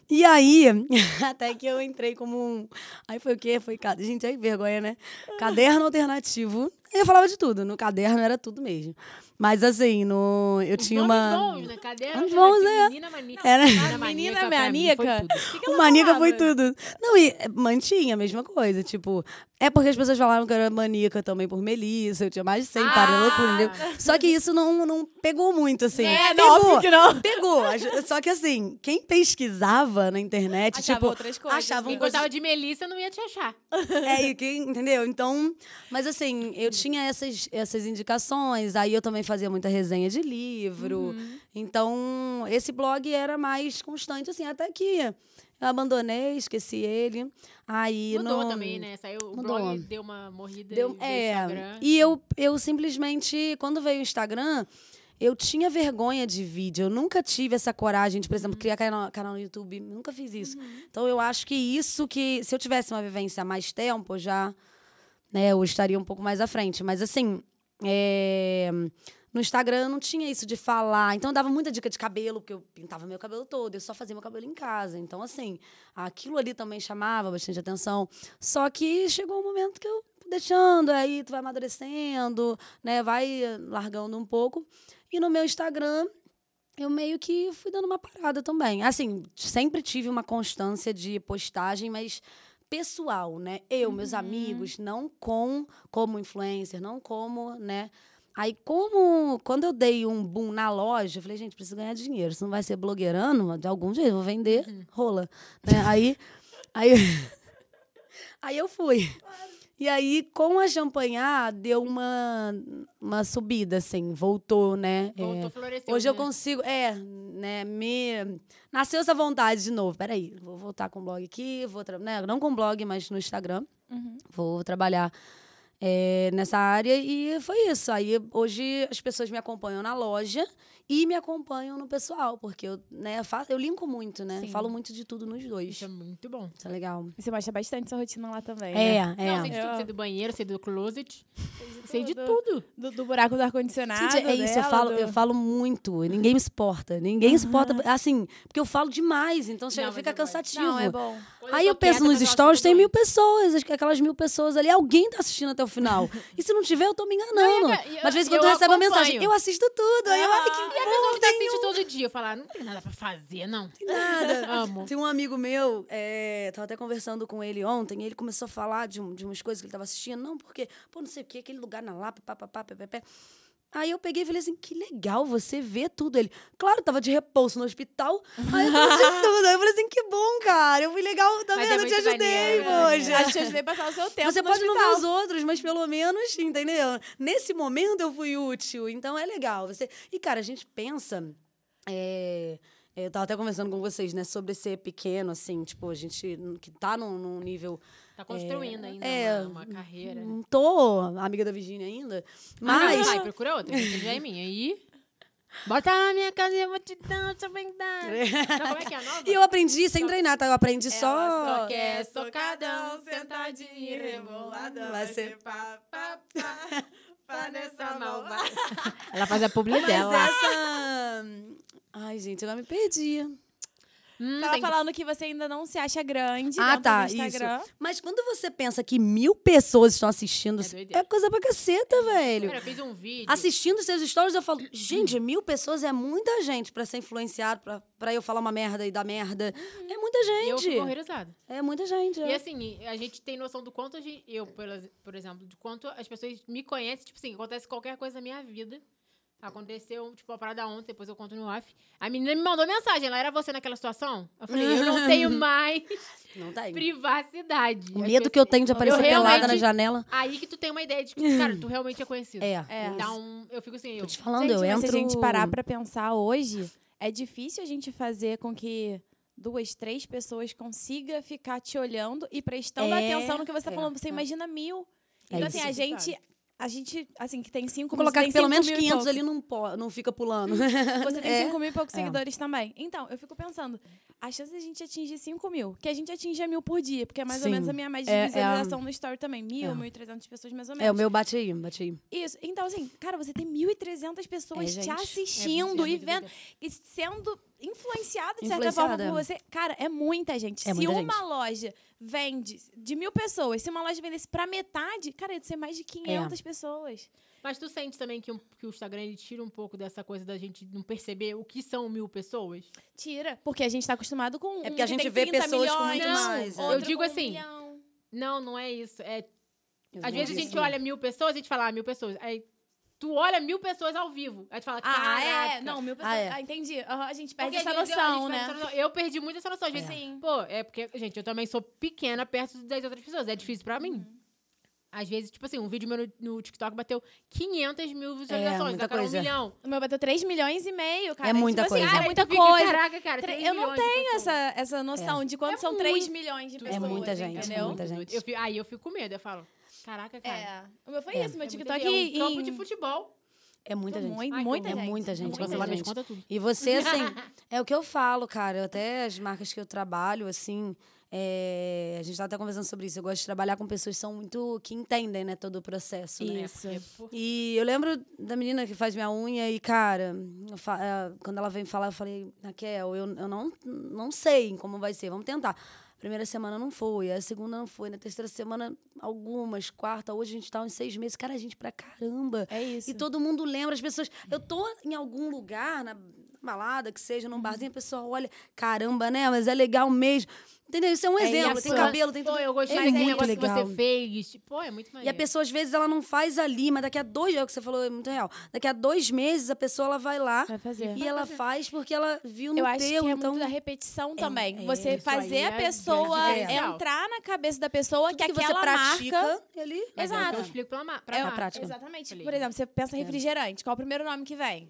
E aí, até que eu entrei como um. Aí foi o quê? Foi. Gente, aí vergonha, né? Caderno alternativo. Eu falava de tudo. No caderno era tudo mesmo. Mas assim, no... eu Os tinha uma. bons, né? Uns bons, é. Menina maníaca. Era- Menina Menina maníaca, O Maníaca foi tudo. Não, e é, mantinha a mesma coisa. Tipo, é porque as pessoas falaram que eu era maníaca também por Melissa. Eu tinha mais de 100 Ah! para loucura? Só que isso não, não pegou muito, assim. É, pegou, não, não. Pegou. Só que assim, quem pesquisava na internet, Achava tipo, outras coisas. achavam Quem coisas gostava de Melissa não ia te achar. É, e que, entendeu? Então, mas assim, eu tinha essas, essas indicações, aí eu também fazia muita resenha de livro. Uhum. Então, esse blog era mais constante, assim, até que eu abandonei, esqueci ele. Aí Mudou não... também, né? Saiu, o Mudou. blog deu uma morrida Deu, é, Instagram. e eu, eu simplesmente, quando veio o Instagram, eu tinha vergonha de vídeo. Eu nunca tive essa coragem de, por exemplo, criar canal, canal no YouTube. Nunca fiz isso. Então, eu acho que isso que, se eu tivesse uma vivência há mais tempo, já, né, estaria um pouco mais à frente. Mas, assim, é, no Instagram eu não tinha isso de falar. Então, eu dava muita dica de cabelo, porque eu pintava meu cabelo todo. Eu só fazia meu cabelo em casa. Então, assim, aquilo ali também chamava bastante atenção. Só que chegou um momento que eu deixando, aí tu vai amadurecendo, né? Vai largando um pouco. E no meu Instagram, eu meio que fui dando uma parada também. Assim, sempre tive uma constância de postagem, mas pessoal, né? Eu, meus amigos, não com como influencer, não como, né? Aí, como quando eu dei um boom na loja, eu falei, gente, preciso ganhar dinheiro. Se não vai ser blogueirando, de algum jeito, eu vou vender rola. Né? Aí, aí, aí eu fui. E aí, com a champanhar, deu uma, uma subida, assim, voltou, né? Voltou, É, floresceu. Hoje eu né? consigo, é, né, me... Nasceu essa vontade de novo. Peraí, vou voltar com o blog aqui, vou, né, não com blog, mas no Instagram. Uhum. Vou trabalhar é, nessa área e foi isso. Aí hoje as pessoas me acompanham na loja e me acompanham no pessoal, porque eu, né, faço, eu linko muito, né? Sim. Falo muito de tudo nos dois. Isso é muito bom. Isso é legal. E você mostra bastante sua rotina lá também, É, né? é. Não, sei de tudo. Sei do banheiro, sei do closet. Sei de tudo. tudo. Do, do buraco do ar-condicionado. É isso, eu falo, do- eu falo muito, ninguém me suporta. Ninguém suporta, assim, porque eu falo demais, então chega, fica é cansativo. Não, é bom. Aí eu penso quieta, nos stories, que tem mil pessoas, acho que aquelas mil pessoas ali, alguém tá assistindo até o final. E se não tiver, eu tô me enganando. Não, a- eu- Mas de vez em quando eu eu recebo uma mensagem, eu assisto tudo. Aí eu, ai, que E a pessoa que tá assistindo todo dia, falo, ah, não tem nada pra fazer, não. nada. Amo. Tem um amigo meu, é, tava até conversando com ele ontem, e ele começou a falar de, um- de umas coisas que ele tava assistindo. Não, porque, pô, não sei o que, aquele lugar na Lapa, papapá, pé, pé, pé. Aí eu peguei e falei assim, que legal, você vê tudo. Ele, claro, tava de repouso no hospital. Aí eu trouxe tudo. Aí eu falei assim, que bom, cara. Eu fui legal, tá Mas é vendo? eu te ajudei, maneiro, é poxa. Acho que eu ajudei a passar o seu tempo Você pode não ver hospital. os outros, mas pelo menos, entendeu? Nesse momento eu fui útil. Então é legal. Você... E, cara, a gente pensa. é, Eu tava até conversando com vocês, né, sobre ser pequeno, assim, tipo, a gente que tá num, num nível. Tá construindo ainda é, uma, uma carreira. Não tô amiga da Virgínia ainda, Mas... mas. vai, procura outra. que Já é minha. Aí... Bota na minha casa e eu vou te dar essa verdade. Não, como é que é a nova? E eu aprendi sem treinar, tá? Eu aprendi só. Ela só quer socadão, sentadinha e reboladão. Vai ser pá, pá, pá, pá nessa malvada. Ela faz a publi Mas dela. essa. Ai, gente, agora me perdi. Hum, Tava que- falando que você ainda não se acha grande Ah, tá, Instagram. Mas quando você pensa que mil pessoas estão assistindo, É é, doideira. coisa pra caceta, velho. Cara, eu fiz um vídeo. Assistindo seus stories, eu falo, gente, mil pessoas é muita gente pra ser influenciado, pra, pra eu falar uma merda e dar merda. É muita e eu gente. fico horrorizada. É muita gente. E é. assim, a gente tem noção do quanto a gente, eu, por exemplo, de quanto as pessoas me conhecem. Tipo assim, acontece qualquer coisa na minha vida. Aconteceu, tipo, a parada ontem, depois eu conto no off. A menina me mandou mensagem, ela era você naquela situação? Eu falei, eu não tenho mais Não tem. privacidade. O medo que eu tenho de aparecer pelada na janela. Aí que tu tem uma ideia de que, cara, tu realmente é conhecido. É. É. Então, eu fico assim, eu... Tô te falando, gente, eu entro... se a gente parar pra pensar hoje, é difícil a gente fazer com que duas, três pessoas consiga ficar te olhando e prestando É, atenção no que você tá é, falando. Você é. imagina mil. É Então, assim, a gente... A gente, assim, que tem cinco Vou colocar tem que pelo menos mil e 500 pouco. ali não, não fica pulando. Você tem É. 5 mil e poucos É. seguidores também. Então, eu fico pensando, a chance de a gente atingir 5 mil, que a gente atinge mil por dia, porque é mais ou Sim. menos a minha média É- de é a- visualização no story também. Mil, É. mil e trezentas pessoas mais ou É, o menos. meu bate aí, bate aí. Isso. Então, assim, cara, você tem 1.300 pessoas É, te gente. assistindo É e muito vendo, e sendo influenciada, de certa forma, por você. Cara, é muita gente. É se muita uma gente. loja vende de mil pessoas, se uma loja vendesse pra metade, cara, ia ser mais de É. 500 pessoas. Mas tu sente também que, um- que o Instagram ele tira um pouco dessa coisa da gente não perceber o que são mil pessoas? Tira. Porque a gente tá acostumado com. É um porque a que gente vê 30 pessoas com milhões, muito mais, é. outro Eu digo com um assim, milhão. Não, não é isso. É, Eu às não vezes a gente não. olha mil pessoas, a gente fala, ah, mil pessoas. Aí tu olha mil pessoas ao vivo. Aí tu fala, Ah, caraca. é? Não, mil pessoas. Ah, Ah, é. entendi. Aham, a gente perde Porque essa a noção, gente né? essa noção. Eu perdi muito essa noção. Às vezes, Sim. Pô, é porque, gente, eu também sou pequena perto das outras pessoas. É difícil pra mim. Uhum. Às vezes, tipo assim, um vídeo meu no, no TikTok bateu 500 mil visualizações. muita da cara um coisa. milhão. O meu bateu 3 milhões e meio, cara. É muita tipo assim, coisa. é Aí muita tu fica, coisa. Caraca, cara, Tre- 3 Eu não tenho essa, essa noção de quanto É são muito. 3 milhões de É pessoas. muita gente, entendeu? muita gente. Eu, aí eu fico com medo. Eu falo, caraca, cara. É. O meu foi É. isso, meu É TikTok gente. É um campo de futebol. É muita gente. Muito, Ai, muita horror. É gente. muita gente, muita gente. tudo. E você, assim, é o que eu falo, cara. Eu até as marcas que eu trabalho, assim, é, a gente tava até conversando sobre isso. Eu gosto de trabalhar com pessoas que são muito. que entendem, né, todo o processo. Né? Isso. É, por- E eu lembro da menina que faz minha unha e, cara, eu eh, quando ela veio falar, eu falei, Raquel, eu, eu não, não sei como vai ser, vamos tentar. Primeira semana não foi, a segunda não foi, na terceira semana algumas, quarta, hoje a gente tá uns seis meses. Cara, a gente pra caramba. É isso. E todo mundo lembra, as pessoas. Eu tô em algum lugar, na balada, que seja, num barzinho, a pessoa olha, caramba, né? Mas é legal mesmo. Entendeu? Isso é um É exemplo. Tem cabelo, tem Pô, tudo. eu gostei É muito negócio legal. que você fez. Pô, é muito E a maneiro. pessoa, às vezes, ela não faz ali, mas daqui a dois, é o que você falou, é muito real. Daqui a dois meses, a pessoa ela vai lá Vai fazer. e ela faz porque ela viu no Eu acho teu. que é então, muito da repetição também. é, você fazer a é pessoa diferencial. entrar na cabeça da pessoa que, que você aquela pratica marca. ali. É que Exato. eu explico pra, pra É prática. Exatamente. Por exemplo, você pensa refrigerante. Qual é o primeiro nome que vem?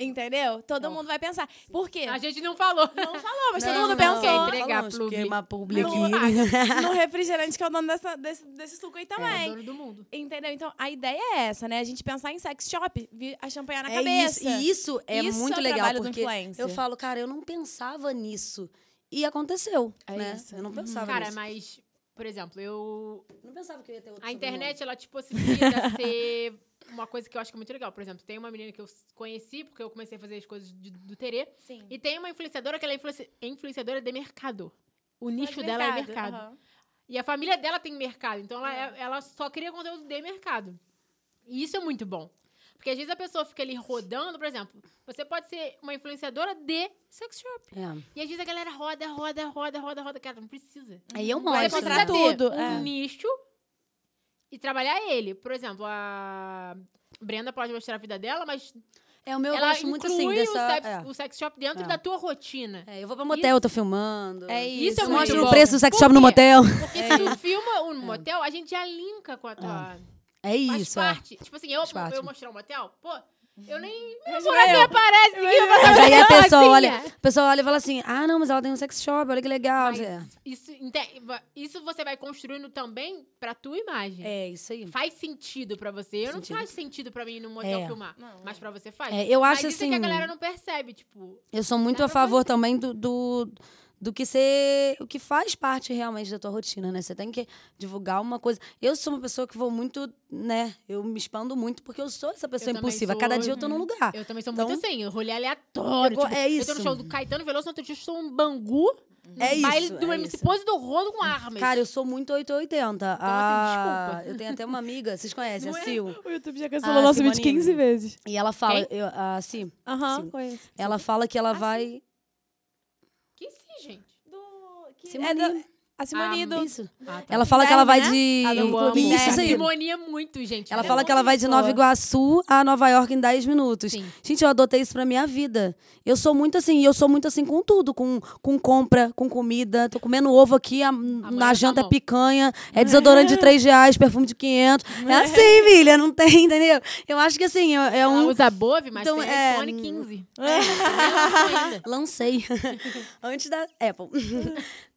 Entendeu? Todo Ó. mundo vai pensar. Por quê? A gente não falou. Não falou, mas todo Não, mundo não, pensou. Quer entregar falamos publi. que uma publi No, aqui. no refrigerante que é o dono dessa- desse, desse suco aí É o também. dono do mundo. Entendeu? Então, a ideia é essa, né? A gente pensar em sex shop, vir a champanhe na É cabeça. isso, e isso é Isso muito é legal, porque eu falo, cara, eu não pensava nisso. E aconteceu, É né? isso. Eu não pensava Cara, nisso. mas, por exemplo, eu. Não pensava que eu ia ter outro A internet, ela te possibilita ser uma coisa que eu acho que é muito legal. Por exemplo, tem uma menina que eu conheci, porque eu comecei a fazer as coisas de- do Terê. Sim. E tem uma influenciadora que ela é influenci- influenciadora de mercado. O nicho dela é mercado. aham. E a família dela tem mercado. Então ela, é- ela só cria conteúdo de mercado. E isso é muito bom. Porque às vezes a pessoa fica ali rodando, por exemplo, você pode ser uma influenciadora de sex shop. É. E às vezes a galera roda, roda, roda, roda, roda. Cara, não precisa. Aí eu mostro. Você né? precisa ter tudo, um é. nicho e trabalhar ele. Por exemplo, a Brenda pode mostrar a vida dela, mas É, o meu eu ela gosto muito assim dessa. o, sex, é. o sex shop dentro É. da tua rotina. É, eu vou pra motel, eu tô filmando. É Isso isso. é Eu muito mostro o preço do sex shop no motel. Porque se tu filma um motel, a gente já linka com a tua... É Faz isso, é. parte. Tipo assim, eu, eu mostrar um motel, pô, eu nem... Meu namorado nem aparece, ninguém vai Mas aí a pessoa assim, olha, é. a pessoa olha e fala assim: ah, não, mas ela tem um sex shop, olha que legal. Mas É, isso, isso você vai construindo também pra tua imagem. é isso aí. Faz sentido pra você. Eu Sentido. não faz sentido pra mim ir no motel É. filmar. Não, Mas pra você faz. É, eu acho mas isso é assim- que a galera não percebe, tipo... Eu sou muito a favor também do, do, do que ser. O que faz parte realmente da tua rotina, né? Você tem que divulgar uma coisa. Eu sou uma pessoa que vou muito, né? Eu me expando muito porque eu sou essa pessoa Eu impulsiva. sou, Cada dia eu tô num lugar. Eu também sou Então- muito assim, eu rolê aleatório. Eu tipo, é Eu tô no isso. show do Caetano Veloso, no outro dia eu estou um Bangu, É isso. baile do é MC isso. Pose do Rodo com armas. Cara, eu sou muito 880. assim, ah, desculpa. Eu tenho até uma amiga, vocês conhecem, Não a é? Sil. O YouTube já Ah, cancelou nosso vídeo Simoninha. 15 vezes. E ela fala, Quem? eu, a Sil, Aham, conheço. ela fala que ela vai. Que sim, gente. Do... que- é da- A Simoninha Ah, do... Isso. Ah, tá. Ela fala que ela vai de. né? A do Eu amo. Clube Isso, isso aí. Simonia muito, gente. Ela É fala que ela vai de. Nova Iguaçu a Nova York em 10 minutos. Sim. Gente, eu adotei isso pra minha vida. Eu sou muito assim, e eu sou muito assim com tudo, com, com compra, com comida. Tô comendo ovo aqui, a- na mulher janta é tá picanha, é desodorante de 3 reais, perfume de 500. É assim, filha, não tem, entendeu? Eu acho que assim, é, é Ela um... usa Bove, mas Então, tem é, iPhone hum, 15. É. Lancei. Antes da Apple.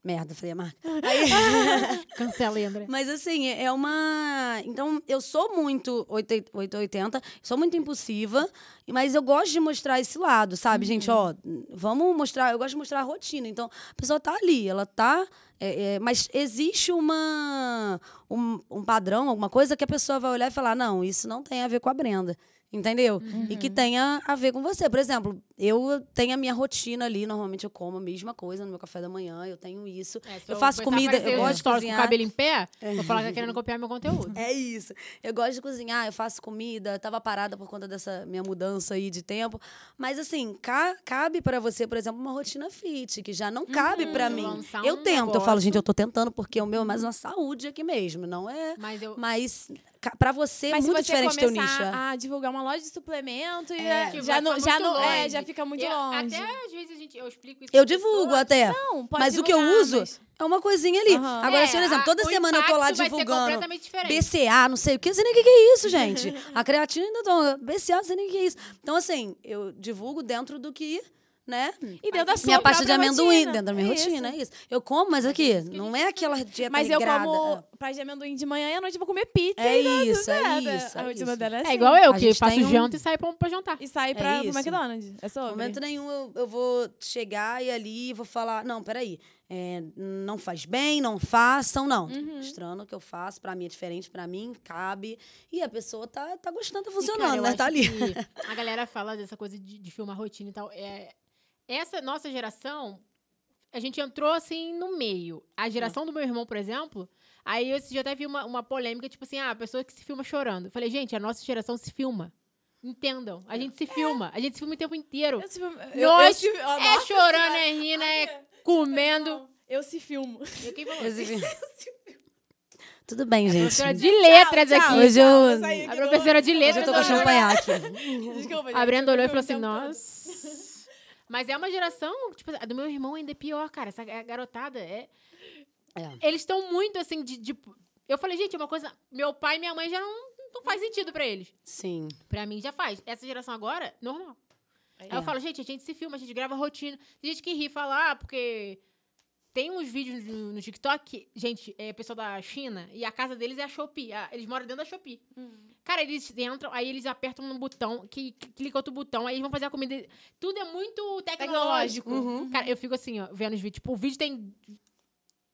Merda, falei a marca. Cancelei, André. Mas assim, é uma. Então, eu sou muito 8- 880, sou muito impulsiva, mas eu gosto de mostrar esse lado, sabe, gente? Ó, vamos mostrar. Eu gosto de mostrar a rotina. Então, a pessoa tá ali, ela tá. é, é, mas existe uma, um, um padrão, alguma coisa que a pessoa vai olhar e falar: não, isso não tem a ver com a Brenda. Entendeu? E que tenha a ver com você. Por exemplo, eu tenho a minha rotina ali, normalmente eu como a mesma coisa no meu café da manhã, eu tenho isso. É, eu faço comida, eu os gosto de cozinhar. Com o cabelo em pé, vou falar que tá querendo copiar meu conteúdo. É isso. Eu gosto de cozinhar, eu faço comida, tava parada por conta dessa minha mudança aí de tempo. Mas assim, ca- cabe pra você, por exemplo, uma rotina fit, que já não cabe pra mim. lançar Eu tento, eu falo, negócio. gente, eu tô tentando porque o meu é mais uma saúde aqui mesmo, não é. Mas eu... Mas pra você é muito diferente teu nicho. começar é. a divulgar uma loja de suplemento, e É. é, Tipo, já vai não, já não, é, já fica muito E longe. Até às vezes a gente, eu explico isso Eu divulgo pessoa. até. Não, pode Mas o que eu divulgar, uso mas- é uma coisinha ali. Aham. Agora, É, se, por exemplo, toda semana eu tô lá divulgando completamente diferente. BCA, não sei o que, eu sei nem o que que é isso, gente. A creatina ainda tô. BCA, não sei nem o que é isso. Então, assim, eu divulgo dentro do que, né? E dentro da sua minha pasta de amendoim, rotina. dentro da minha Isso. rotina, é isso. Eu como, mas aqui, não é aquela dieta Mas eu regrada. como pasta de amendoim de manhã e à noite eu vou comer pizza. É isso, é isso, A é rotina isso. dela é É assim. igual eu, A que faço um- janta e saio pra, pra jantar. E sair pra, pro isso. McDonald's. É Em sobre. momento nenhum eu, eu vou chegar e ali vou falar, não, peraí, é, não faz bem, não façam, não. Uhum. mostrando o que eu faço, pra mim é diferente, pra mim cabe. E a pessoa tá, tá gostando, tá funcionando, cara, eu né? Tá ali. A galera fala dessa coisa de, de filmar rotina e tal. É, essa nossa geração, a gente entrou assim no meio. A geração do meu irmão, por exemplo, aí eu esse dia até vi uma, uma polêmica, tipo assim, ah, a pessoa que se filma chorando. Eu falei, gente, a nossa geração se filma. Entendam. A gente se filma. A gente se filma o tempo inteiro. Eu se filmo- Nós eu se- ó, é nossa chorando, é rindo, é comendo. Eu se filmo. Eu quem falou? Esse- Tudo bem, gente. Professora de letras Tchau, aqui. tchau, Hoje eu- A professora de letras. Hoje eu tô com a champanhe aqui. Desculpa, gente. A Brenda olhou e eu falou assim, nossa. Mas é uma geração, tipo, a do meu irmão ainda é pior, cara. Essa garotada é... É. Eles estão muito, assim, de, de- Eu falei, gente, é uma coisa... Meu pai e minha mãe já não, não faz sentido pra eles. Sim. Pra mim já faz. Essa geração agora, normal. Aí É. eu falo, gente, a gente se filma, a gente grava rotina. Tem gente que ri fala, ah, porque... Tem uns vídeos no, no TikTok, gente, é pessoal da China, e a casa deles é a Shopee. a- eles moram dentro da Shopee. Cara, eles entram, aí eles apertam um botão, que, que clica outro botão, aí eles vão fazer a comida. Tudo é muito tecnológico. Tecnológico. Cara, eu fico assim, ó, vendo os vídeos. Tipo, o vídeo tem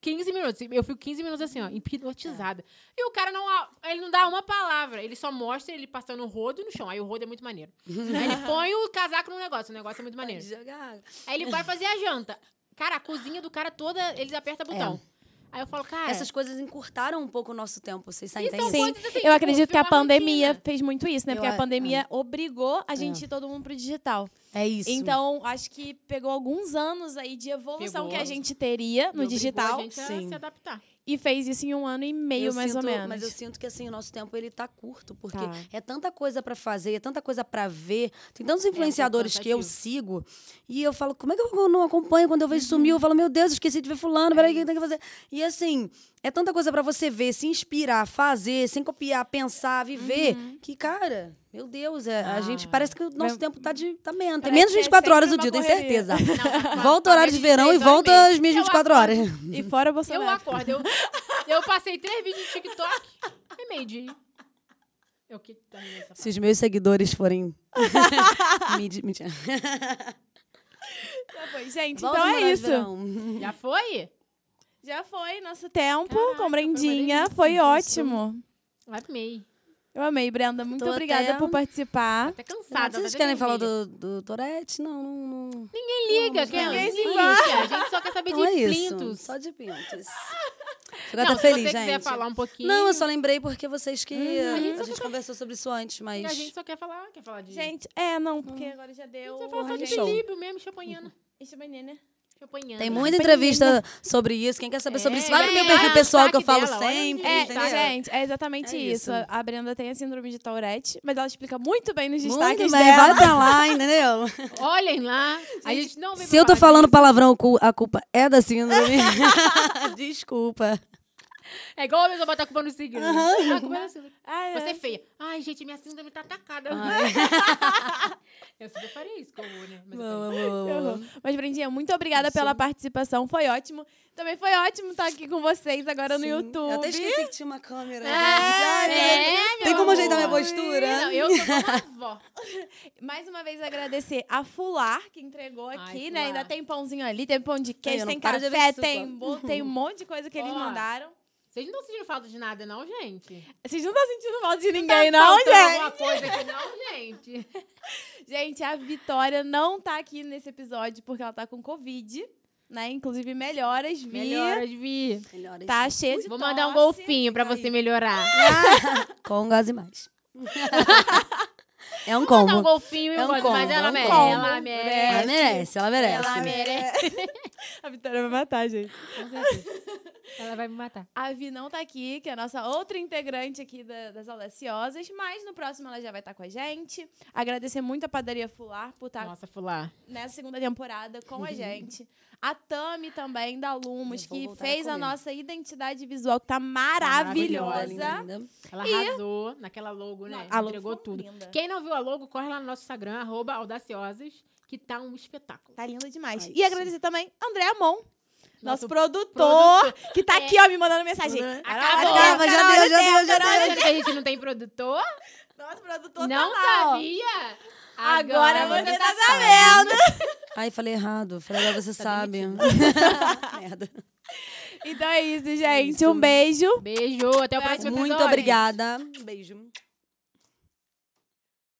15 minutos. Eu fico 15 minutos assim, ó, hipnotizada. E o cara não, ele não dá uma palavra. Ele só mostra ele passando o rodo no chão. Aí o rodo é muito maneiro. aí ele põe o casaco no negócio. O negócio é muito maneiro. Jogar. Aí ele vai fazer a janta. Cara, a cozinha do cara toda, eles apertam botão. Aí eu falo, cara. Essas coisas encurtaram um pouco o nosso tempo, vocês e são Sim, assim, eu tipo, acredito que a pandemia rotina. fez muito isso, né? Eu Porque a a- pandemia obrigou a gente ir todo mundo pro digital. É isso. Então, acho que pegou alguns anos aí de evolução Pegou. que a gente teria E no obrigou digital. A gente a Sim. se adaptar. E fez isso em um ano e meio, Eu mais ou sinto- menos. Mas eu sinto que assim, o nosso tempo ele tá curto, porque Tá. é tanta coisa pra fazer, é tanta coisa pra ver. Tem tantos influenciadores que eu sigo e eu falo, como é que eu não acompanho quando eu vejo Uhum. sumiu? Eu falo, meu Deus, esqueci de ver fulano, peraí, o É que tem que fazer? E assim, é tanta coisa pra você ver, se inspirar, fazer, sem copiar, pensar, viver, Uhum. que, cara, meu Deus, é, a Ah. gente parece que o nosso Vai- tempo tá de tá menos. Tem menos que é 24 horas do dia, tenho certeza. Não, Volta o horário de verão e volta as minhas Eu 24 horas. E fora Eu Bolsonaro. acordo, eu, eu passei três vídeos de TikTok, é meio-dia. Eu que Se os meus seguidores forem. Mentira. Já foi. Gente, Volta então é isso. verão. Já foi? Já foi nosso tempo Caraca, com foi Brendinha. Foi Isso. ótimo. Amei. Eu amei, Brenda. Muito Tô obrigada até- por participar. Até cansada. Vocês querem falar do, do Tourette? Não, não, não. Ninguém liga, Vamos, quem ninguém se liga. A gente só quer saber Não é de isso. plintos. Só de pintos. Fico Não, até se feliz, você gente. quiser falar um pouquinho. Não, eu só lembrei porque vocês que. Uhum. A gente, a gente conversou sobre isso antes, mas. A gente só quer falar, quer falar de... Gente, é, não, porque agora já a deu. gente vai falar só de equilíbrio mesmo, chapanhando. Isso é menina. Chapanhando. Tem muita entrevista sobre isso. Quem quer saber sobre isso, vai no É, meu é, perfil é, pessoal que eu falo dela, sempre. É, gente, é exatamente É isso. isso. A Brenda tem a síndrome de Tourette, mas ela explica muito bem nos Muito destaques bem, dela. vai pra lá, entendeu? Olhem lá. A gente não vem Se eu tô falando disso. palavrão, a culpa é da síndrome. Desculpa. É igual a pessoa botar a culpa no signo. A culpa é da síndrome. Ah, é. Você é feia. Ai, gente, minha síndrome tá atacada. Eu super faria isso com o né? Mas Boa, boa, boa. horror. Mas, Brendinha, muito obrigada pela participação. Foi ótimo. Também foi ótimo estar aqui com vocês agora no Sim. YouTube. Eu até esqueci que tinha uma câmera. É, é, Tem como ajeitar minha postura? Não, eu sou uma avó. Mais uma vez agradecer a Fular, que entregou Ai, aqui, Fular. né? Ainda tem pãozinho ali, tem pão de queijo, não tem café, tem bolo, tem um monte de coisa que eles mandaram. Vocês não estão sentindo falta de nada, não, gente? Vocês não estão sentindo falta de Tá ninguém, não, faltando gente? alguma coisa aqui, não, gente? Gente, a Vitória não tá aqui nesse episódio porque ela tá com Covid, né? Inclusive, melhoras, Vi. Melhoras, Vi. Melhor Tá cheia de Vou mandar um golfinho pra você melhorar. Com gás e mais. é um Vou mandar um combo. golfinho e É um um gosto, mas combo, ela é um merece. combo. Ela merece. Ela merece, ela merece. Ela merece. A Vitória vai matar, gente. Com certeza. Ela vai me matar. A Vi não tá aqui, que é a nossa outra integrante aqui da- das Audaciosas, mas no próximo ela já vai estar com a gente. Agradecer muito a Padaria Fular por estar Nossa, Fular. nessa segunda temporada com a gente. A Tami também, da Lumos, que a fez a comer. nossa identidade visual, que tá maravilhosa. maravilhosa. Linda, linda. Ela E- arrasou naquela logo, né? A logo Entregou tudo. linda. Quem não viu a logo, corre lá no nosso Instagram, arroba audaciosas, que tá um espetáculo. Tá linda demais. Ai, e agradecer também a André Amon, nosso, Nosso produtor, que tá É. aqui, ó, me mandando mensagem. Uhum. Acabou. Acaba, já Carol, deu, já deu, já deu. Tá vendo que a gente não tem produtor? Nosso produtor não tá lá, ó. sabia? Agora você tá sabendo. Ai, falei errado. Falei, agora você Tá sabe. Merda. Então é isso, gente. isso. Um beijo. Beijo, até o próximo Muito episódio. obrigada. Beijo.